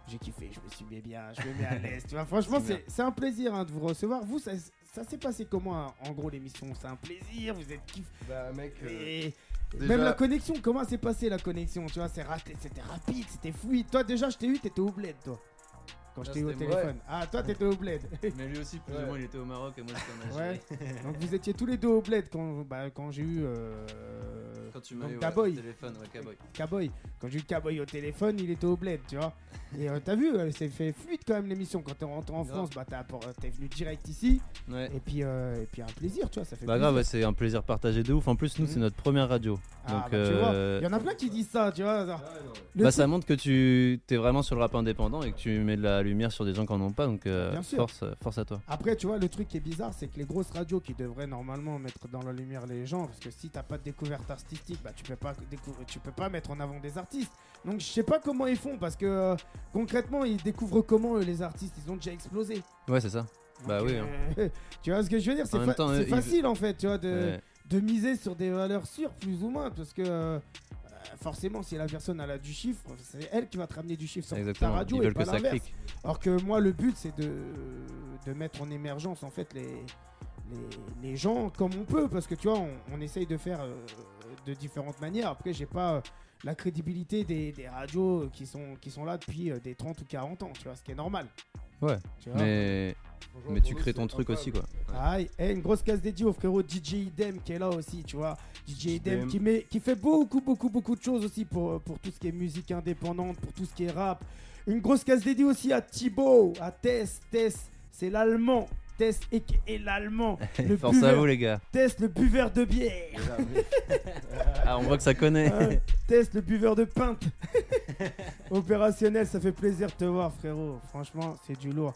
j'ai kiffé, je me suis mis bien, je me mets à l'aise. Tu vois, franchement, c'est un plaisir hein, de vous recevoir. Vous, ça, ça s'est passé comment en gros l'émission? C'est un plaisir, vous êtes kiff. Bah, mec. euh, Et déjà- Même la connexion, comment s'est passée la connexion? Tu vois, c'est raté, c'était rapide, c'était fluide. Toi déjà, je t'ai eu, t'étais au bled, toi. Quand je Ah, t'ai eu au téléphone. Ah, toi, t'étais au bled. Mais lui aussi, plus Ouais. ou moins, il était au Maroc et moi j'étais en Ouais. Algérie. Donc vous étiez tous les deux au bled quand, bah, quand j'ai eu. euh, Quand tu m'as eu ouais, Cowboy. au téléphone, ouais, Cowboy. Cowboy. Quand j'ai eu Cowboy au téléphone, il était au bled, tu vois. Et euh, t'as vu, elle s'est fait fluide quand même l'émission. Quand t'es rentré en Grave. France, bah apport- t'es venu direct ici. Ouais. Et puis, euh, et puis un plaisir, tu vois, ça fait Bah plaisir. grave, ouais, c'est un plaisir partagé de ouf. En plus, nous, Mhm. c'est notre première radio. Ah, Donc, bah, tu euh, vois, il y en a plein qui disent ça, tu vois. le bah, ça montre que tu es vraiment sur le rap indépendant et que tu mets de la lumière sur des gens qui en ont pas. Donc, euh, sûr. force, force à toi. Après, tu vois, le truc qui est bizarre, c'est que les grosses radios qui devraient normalement mettre dans la lumière les gens, parce que si t'as pas de découverte artistique, bah tu peux pas décou- tu peux pas mettre en avant des artistes. Donc je sais pas comment ils font, parce que euh, concrètement, ils découvrent comment eux, les artistes, ils ont déjà explosé. Ouais, c'est ça. Donc, Bah oui, euh, tu vois ce que je veux dire? C'est fa- ils- facile en fait, tu vois, de, Ouais. de miser sur des valeurs sûres, plus ou moins, parce que euh, forcément, si la personne elle a du chiffre, c'est elle qui va te ramener du chiffre sur ta Exactement. radio Ils et pas l'inverse. Alors que moi, le but, c'est de, de mettre en émergence en fait les, les, les gens comme on peut, parce que tu vois, on, on essaye de faire euh, de différentes manières. Après, j'ai pas euh, la crédibilité des, des radios qui sont, qui sont là depuis euh, des 30 ou 40 ans, tu vois, ce qui est normal. Ouais. Mais, mais tu crées ton truc aussi, quoi. Aïe, eh, une grosse case dédiée au frérot DJ Idem qui est là aussi, tu vois. DJ Idem qui, met, qui fait beaucoup, beaucoup, beaucoup de choses aussi pour, pour tout ce qui est musique indépendante, pour tout ce qui est rap. Une grosse case dédiée aussi à Thibaut, à Tess. Tess, c'est l'allemand. Tess et, et l'allemand. Le Force à vous, les gars. Tess, le buveur de bière. Ah, on voit que ça connaît. Ouais, Tess, le buveur de pinte. Opérationnel, ça fait plaisir de te voir, frérot. Franchement, c'est du lourd.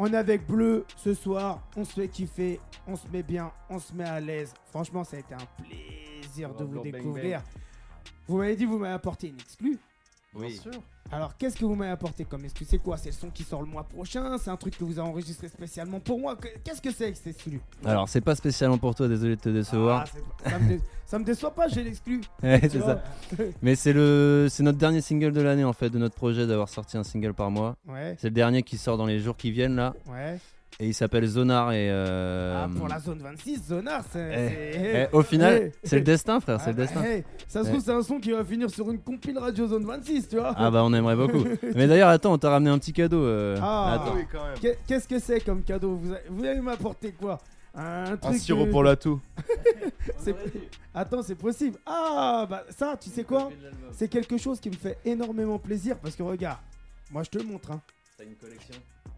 On est avec Bleu ce soir. On se fait kiffer. On se met bien. On se met à l'aise. Franchement, ça a été un plaisir de vous découvrir. Vous m'avez dit, vous m'avez apporté une exclue. Bien sûr. Alors, qu'est-ce que vous m'avez apporté comme exclu C'est quoi? C'est le son qui sort le mois prochain? C'est un truc que vous avez enregistré spécialement pour moi? Que- Qu'est-ce que c'est que cet exclu? Alors, c'est pas spécialement pour toi, désolé de te décevoir. Ah, ça, me dé- ça me déçoit pas, j'ai l'exclu. Ouais, tu c'est vois? ça. Mais c'est le, c'est notre dernier single de l'année en fait, de notre projet d'avoir sorti un single par mois. Ouais, C'est le dernier qui sort dans les jours qui viennent là, ouais. Et il s'appelle Zonar et. euh, Ah, pour la zone 26, Zonar, c'est. eh, c'est- eh, au final, eh, c'est le destin, frère, c'est Ah le bah, destin. ça se trouve, c'est un son qui va finir sur une compile Radio Zone 26, tu vois. Ah bah on aimerait beaucoup. Mais d'ailleurs, attends, on t'a ramené un petit cadeau. euh, Ah. Attends. oui, quand même. Qu'est- Qu'est-ce que c'est comme cadeau? Vous avez, vous allez m'apporter quoi? Un truc. Un sirop euh, pour la toux. Attends, c'est possible. Ah, bah ça, tu sais quoi? C'est quelque chose qui me fait énormément plaisir parce que regarde, moi je te le montre, hein. T'as une collection?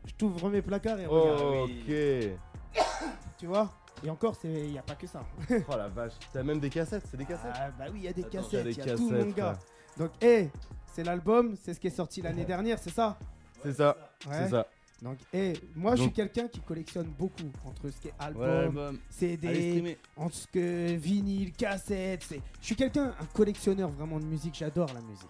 Je t'ouvre mes placards et regarde, Oh, ok. tu vois? Et encore, il n'y a pas que ça. Oh la vache. T'as même des cassettes, c'est des cassettes? Ah, bah oui, il y a des Attends, cassettes, T'as il des y a tout, mon cassettes, gars. frère. Donc, hé, c'est l'album, c'est ce qui est sorti l'année dernière, c'est ça? C'est ça, Ouais. c'est ça. Donc, hé, moi je suis quelqu'un qui collectionne beaucoup entre ce qui est album. Allez CD, entre ce que vinyle, cassette. c'est- Je suis quelqu'un, un collectionneur vraiment de musique, j'adore la musique.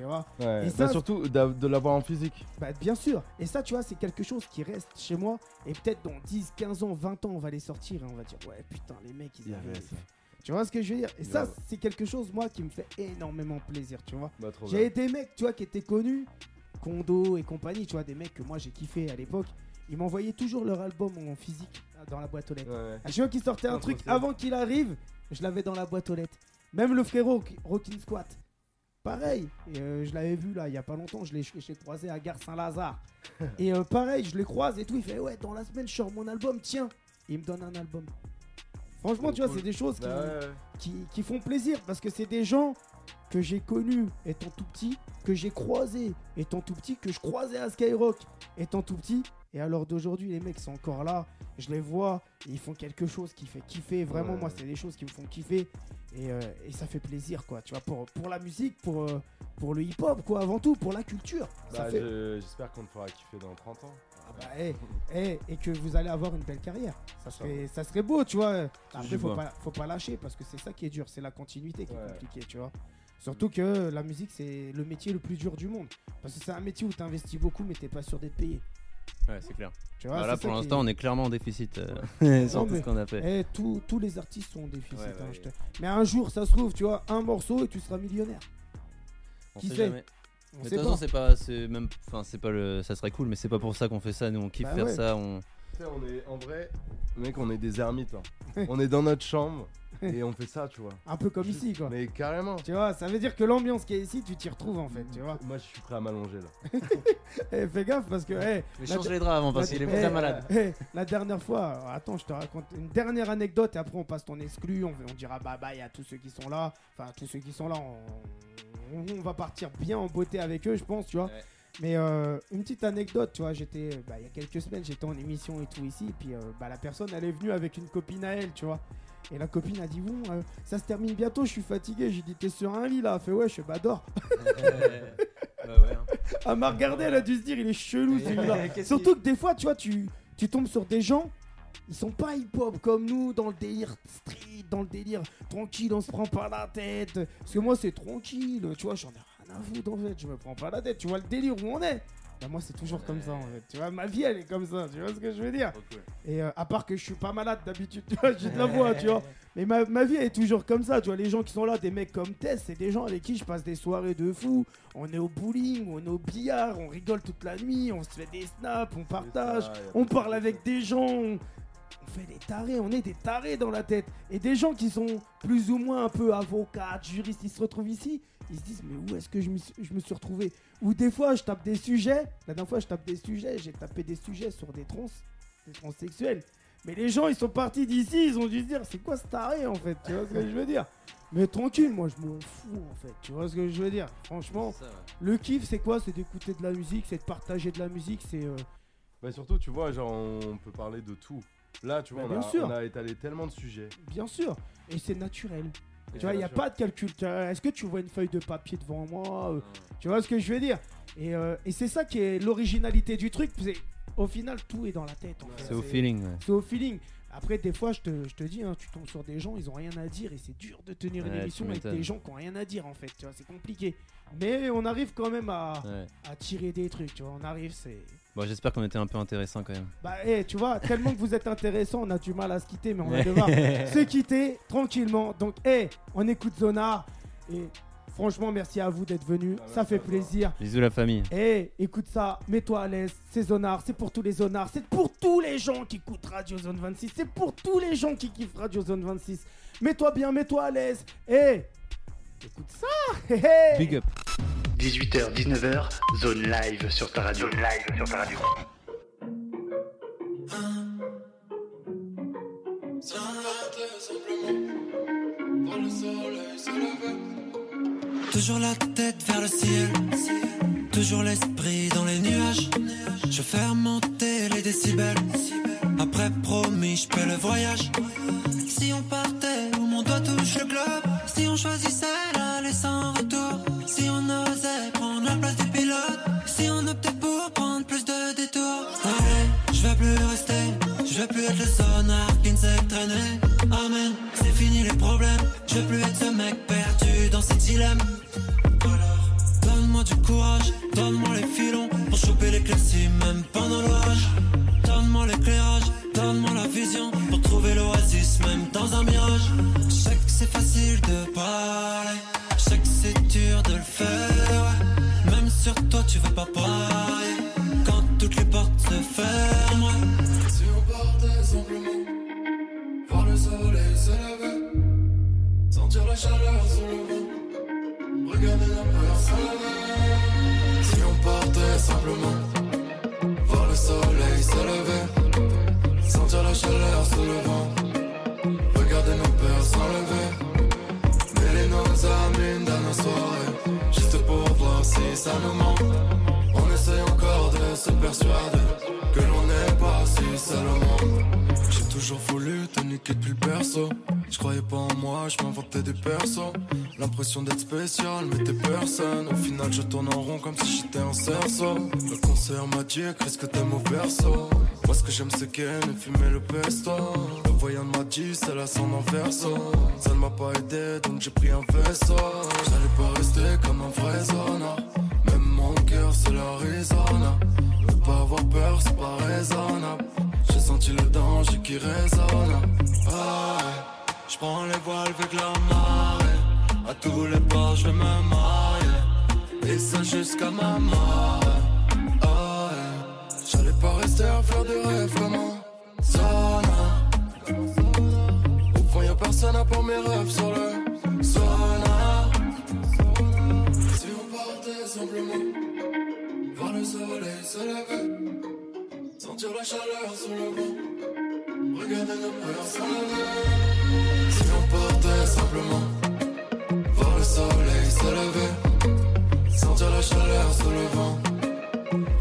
Tu vois Ouais. Et Bah, ça, surtout de l'avoir en physique. Bah bien sûr. Et ça, tu vois, c'est quelque chose qui reste chez moi. Et peut-être dans 10, 15 ans, 20 ans, on va les sortir et on va dire, ouais, putain, les mecs, ils avaient. ça. Tu vois ce que je veux dire? Et ça, c'est quelque chose, moi, qui me fait énormément plaisir, tu vois. Bah, J'avais des mecs, tu vois, qui étaient connus, Kondo et compagnie, tu vois, des mecs que moi j'ai kiffé à l'époque. Ils m'envoyaient toujours leur album en physique dans la boîte aux lettres. Ouais, ouais. À chaque fois qu'il sortait un truc avant qu'il arrive, je l'avais dans la boîte aux lettres. Même le frérot Rockin' Squat. Pareil, euh, je l'avais vu là il y a pas longtemps, je l'ai croisé à Gare Saint-Lazare. et euh, pareil, je le croise et tout, il fait ouais, dans la semaine je sors mon album, tiens. Et il me donne un album. Franchement, Oh, tu vois, cool. c'est des choses qui, Bah, ouais. qui, qui font plaisir parce que c'est des gens que j'ai connus étant tout petit, que j'ai croisés étant tout petit, que je croisais à Skyrock étant tout petit. Et à l'heure d'aujourd'hui, les mecs sont encore là. Je les vois, et ils font quelque chose qui fait kiffer. Vraiment, Ouais. moi, c'est des choses qui me font kiffer. Et, euh, et ça fait plaisir, quoi. Tu vois, pour, pour la musique, pour, euh, pour le hip-hop, quoi, avant tout, pour la culture. Bah, fait... je- J'espère qu'on te fera kiffer dans 30 ans. Ah bah, eh, eh, et que vous allez avoir une belle carrière. Ça Ça serait, ça serait beau, tu vois. Après, faut pas, faut pas lâcher parce que c'est ça qui est dur, c'est la continuité qui est compliquée, tu vois. Surtout que la musique, c'est le métier le plus dur du monde. Parce que c'est un métier où tu investis beaucoup, mais t'es pas sûr d'être payé. Ouais, c'est clair. Tu vois, Bah là, c'est pour qui l'instant, on est clairement en déficit euh, sur Non, tout mais- ce qu'on a fait. Eh, tous- tous les artistes sont en déficit. Ouais, hein, ouais, Mais un jour, ça se trouve, tu vois, un morceau et tu seras millionnaire. On qui sait sait? jamais. On Mais de toute façon, c'est pas, c'est même, enfin, c'est pas le, ça serait cool, mais c'est pas pour ça qu'on fait ça. Nous, on kiffe Bah faire ouais. ça. On, Tu sais, on est en vrai, mec, on est des ermites. hein. on est dans notre chambre et on fait ça, tu vois. Un peu comme ici, quoi. Mais carrément. Tu vois, ça veut dire que l'ambiance qui est ici, tu t'y retrouves en fait, tu vois. Moi, je suis prêt à m'allonger là. Eh, fais gaffe parce que, eh, Mais la- change les draps avant parce qu'il est eh, très malade. eh, la dernière fois, attends, je te raconte une dernière anecdote et après on passe ton exclu, on, on dira bye bye à tous ceux qui sont là. Enfin, tous ceux qui sont là, on, on- on va partir bien en beauté avec eux, je pense, tu vois. Ouais. Mais euh, une petite anecdote, tu vois, j'étais, bah, il y a quelques semaines, j'étais en émission et tout ici, et puis euh, bah, la personne, elle est venue avec une copine à elle, tu vois. Et la copine a dit, bon, euh, ça se termine bientôt, je suis fatigué. J'ai dit, t'es sur un lit là Elle fait, ouais, je suis bah dors. Bah ouais, hein. Elle m'a regardé, elle a dû se dire, il est chelou celui-là. Qu'est-ce Surtout que des fois, tu vois, tu, tu tombes sur des gens, ils sont pas hip-hop comme nous, dans le délire street, dans le délire tranquille, on se prend pas la tête. Parce que moi, c'est tranquille, tu vois, j'en ai rien à foutre en fait, je me prends pas la tête. Tu vois le délire où on est bah moi c'est toujours comme ça en fait, tu vois, ma vie elle est comme ça, tu vois ce que je veux dire? Et euh, à part que je suis pas malade d'habitude, tu vois, j'ai de la voix, tu vois. Mais ma, ma vie elle est toujours comme ça, tu vois, les gens qui sont là, des mecs comme Tess, c'est des gens avec qui je passe des soirées de fou. On est au bowling, on est au billard, on rigole toute la nuit, on se fait des snaps, on partage ça, on parle avec des gens, on, on fait des tarés, on est des tarés dans la tête. Et des gens qui sont plus ou moins un peu avocats, juristes, ils se retrouvent ici, ils se disent mais où est-ce que je me, suis- je me suis retrouvé? Ou des fois je tape des sujets, la dernière fois je tape des sujets, j'ai tapé des sujets sur des trans, des transsexuels. Mais les gens ils sont partis d'ici, ils ont dû se dire c'est quoi ce taré en fait, tu vois ce que je veux dire? Mais tranquille, moi je m'en fous en fait, tu vois ce que je veux dire? Franchement, Ça, ouais. le kiff c'est quoi? C'est d'écouter de la musique, c'est de partager de la musique, c'est... euh, Bah surtout, tu vois, genre, on peut parler de tout. Là, tu vois, Bah, on, bien a, sûr. on a étalé tellement de sujets. Bien sûr, et c'est naturel. Et Tu vois, il n'y a pas de calcul. Est-ce que tu vois une feuille de papier devant moi euh, Tu vois ce que je veux dire? Et, euh, et c'est ça qui est l'originalité du truc. c'est- Au final, tout est dans la tête. en fait. C'est au feeling. ouais. C'est au feeling. Après, des fois, je te, je te dis, hein, tu tombes sur des gens, ils ont rien à dire et c'est dur de tenir une émission avec des gens qui ont rien à dire en fait. Tu vois, c'est compliqué. Mais on arrive quand même à, Ouais. à tirer des trucs. Tu vois, on arrive, c'est. Bon, j'espère qu'on était un peu intéressant quand même. Bah, eh, tu vois, tellement que vous êtes intéressant, on a du mal à se quitter, mais on va devoir se quitter tranquillement. Donc, eh, on écoute Zonar. Et franchement, merci à vous d'être venus. Ah, ça fait plaisir. Bisous la famille. Eh, écoute ça, mets-toi à l'aise. C'est Zonar, c'est pour tous les Zonars. C'est pour tous les gens qui écoutent Radio Zone 26. C'est pour tous les gens qui kiffent Radio Zone 26. Mets-toi bien, mets-toi à l'aise. Eh, écoute ça. Big up. 18h, 19h, zone live sur ta radio. Zone live sur ta radio. Toujours la tête vers le ciel, toujours l'esprit dans les nuages. Je fais monter les décibels. Après promis, je paie le voyage. Si on partait où mon doigt touche le globe, si on choisissait l'aller sans retour, si on osait prendre la place du pilote, si on optait pour prendre plus de détours. Allez, je vais plus rester, je vais plus être le sonar qui ne sait que traîner. Amen, c'est fini les problèmes, je vais plus être ce mec perdu dans ces dilemmes. Alors, donne-moi du courage, donne-moi les filons pour choper l'éclaircie même pendant l'orage. Donne-moi l'éclairage, donne-moi la vision pour trouver l'oasis même dans un mirage. Je sais que c'est facile de parler, Même sur toi, tu veux pas parler quand toutes les portes se ferment. Si on partait simplement voir le soleil se lever, sentir la chaleur sous le vent, regarder la peur s'enlever. Si on partait simplement. Voir le soleil se lever, Je croyais pas en moi, je m'inventais des persos. L'impression d'être spécial, mais t'es personne. Au final, je tourne en rond comme si j'étais un cerceau. Le concert m'a dit, qu'est-ce que t'aimes au verso Moi, ce que j'aime, c'est qu'elle et fumer le pesto. Le voyant m'a dit, c'est la son en verso. Ça ne m'a pas aidé, donc j'ai pris un vaisseau. J'allais pas rester comme un vrai zona. Même mon cœur, c'est l'Arizona. Ne pas avoir peur, c'est pas raisonnable. J'ai senti le danger qui résonne. Ah, je prends les voiles avec la marée. À tous les bords, je vais me marier. Et ça jusqu'à ma mort. Ah, ouais. J'allais pas rester à faire des rêves comme un zona. Au fond, y'a personne à pour mes rêves sur le sonar. Si on partait simplement voir le soleil se lever, sentir la chaleur sous le vent, regarder nos peurs s'enlever. Si on partait simplement voir le soleil se lever, sentir la chaleur sous le vent,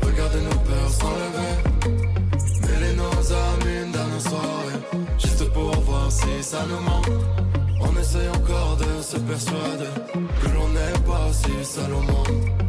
regarder nos peurs s'enlever, mêler nos âmes dans nos soirées, juste pour voir si ça nous manque. On essaye encore de se persuader que l'on n'est pas si monde.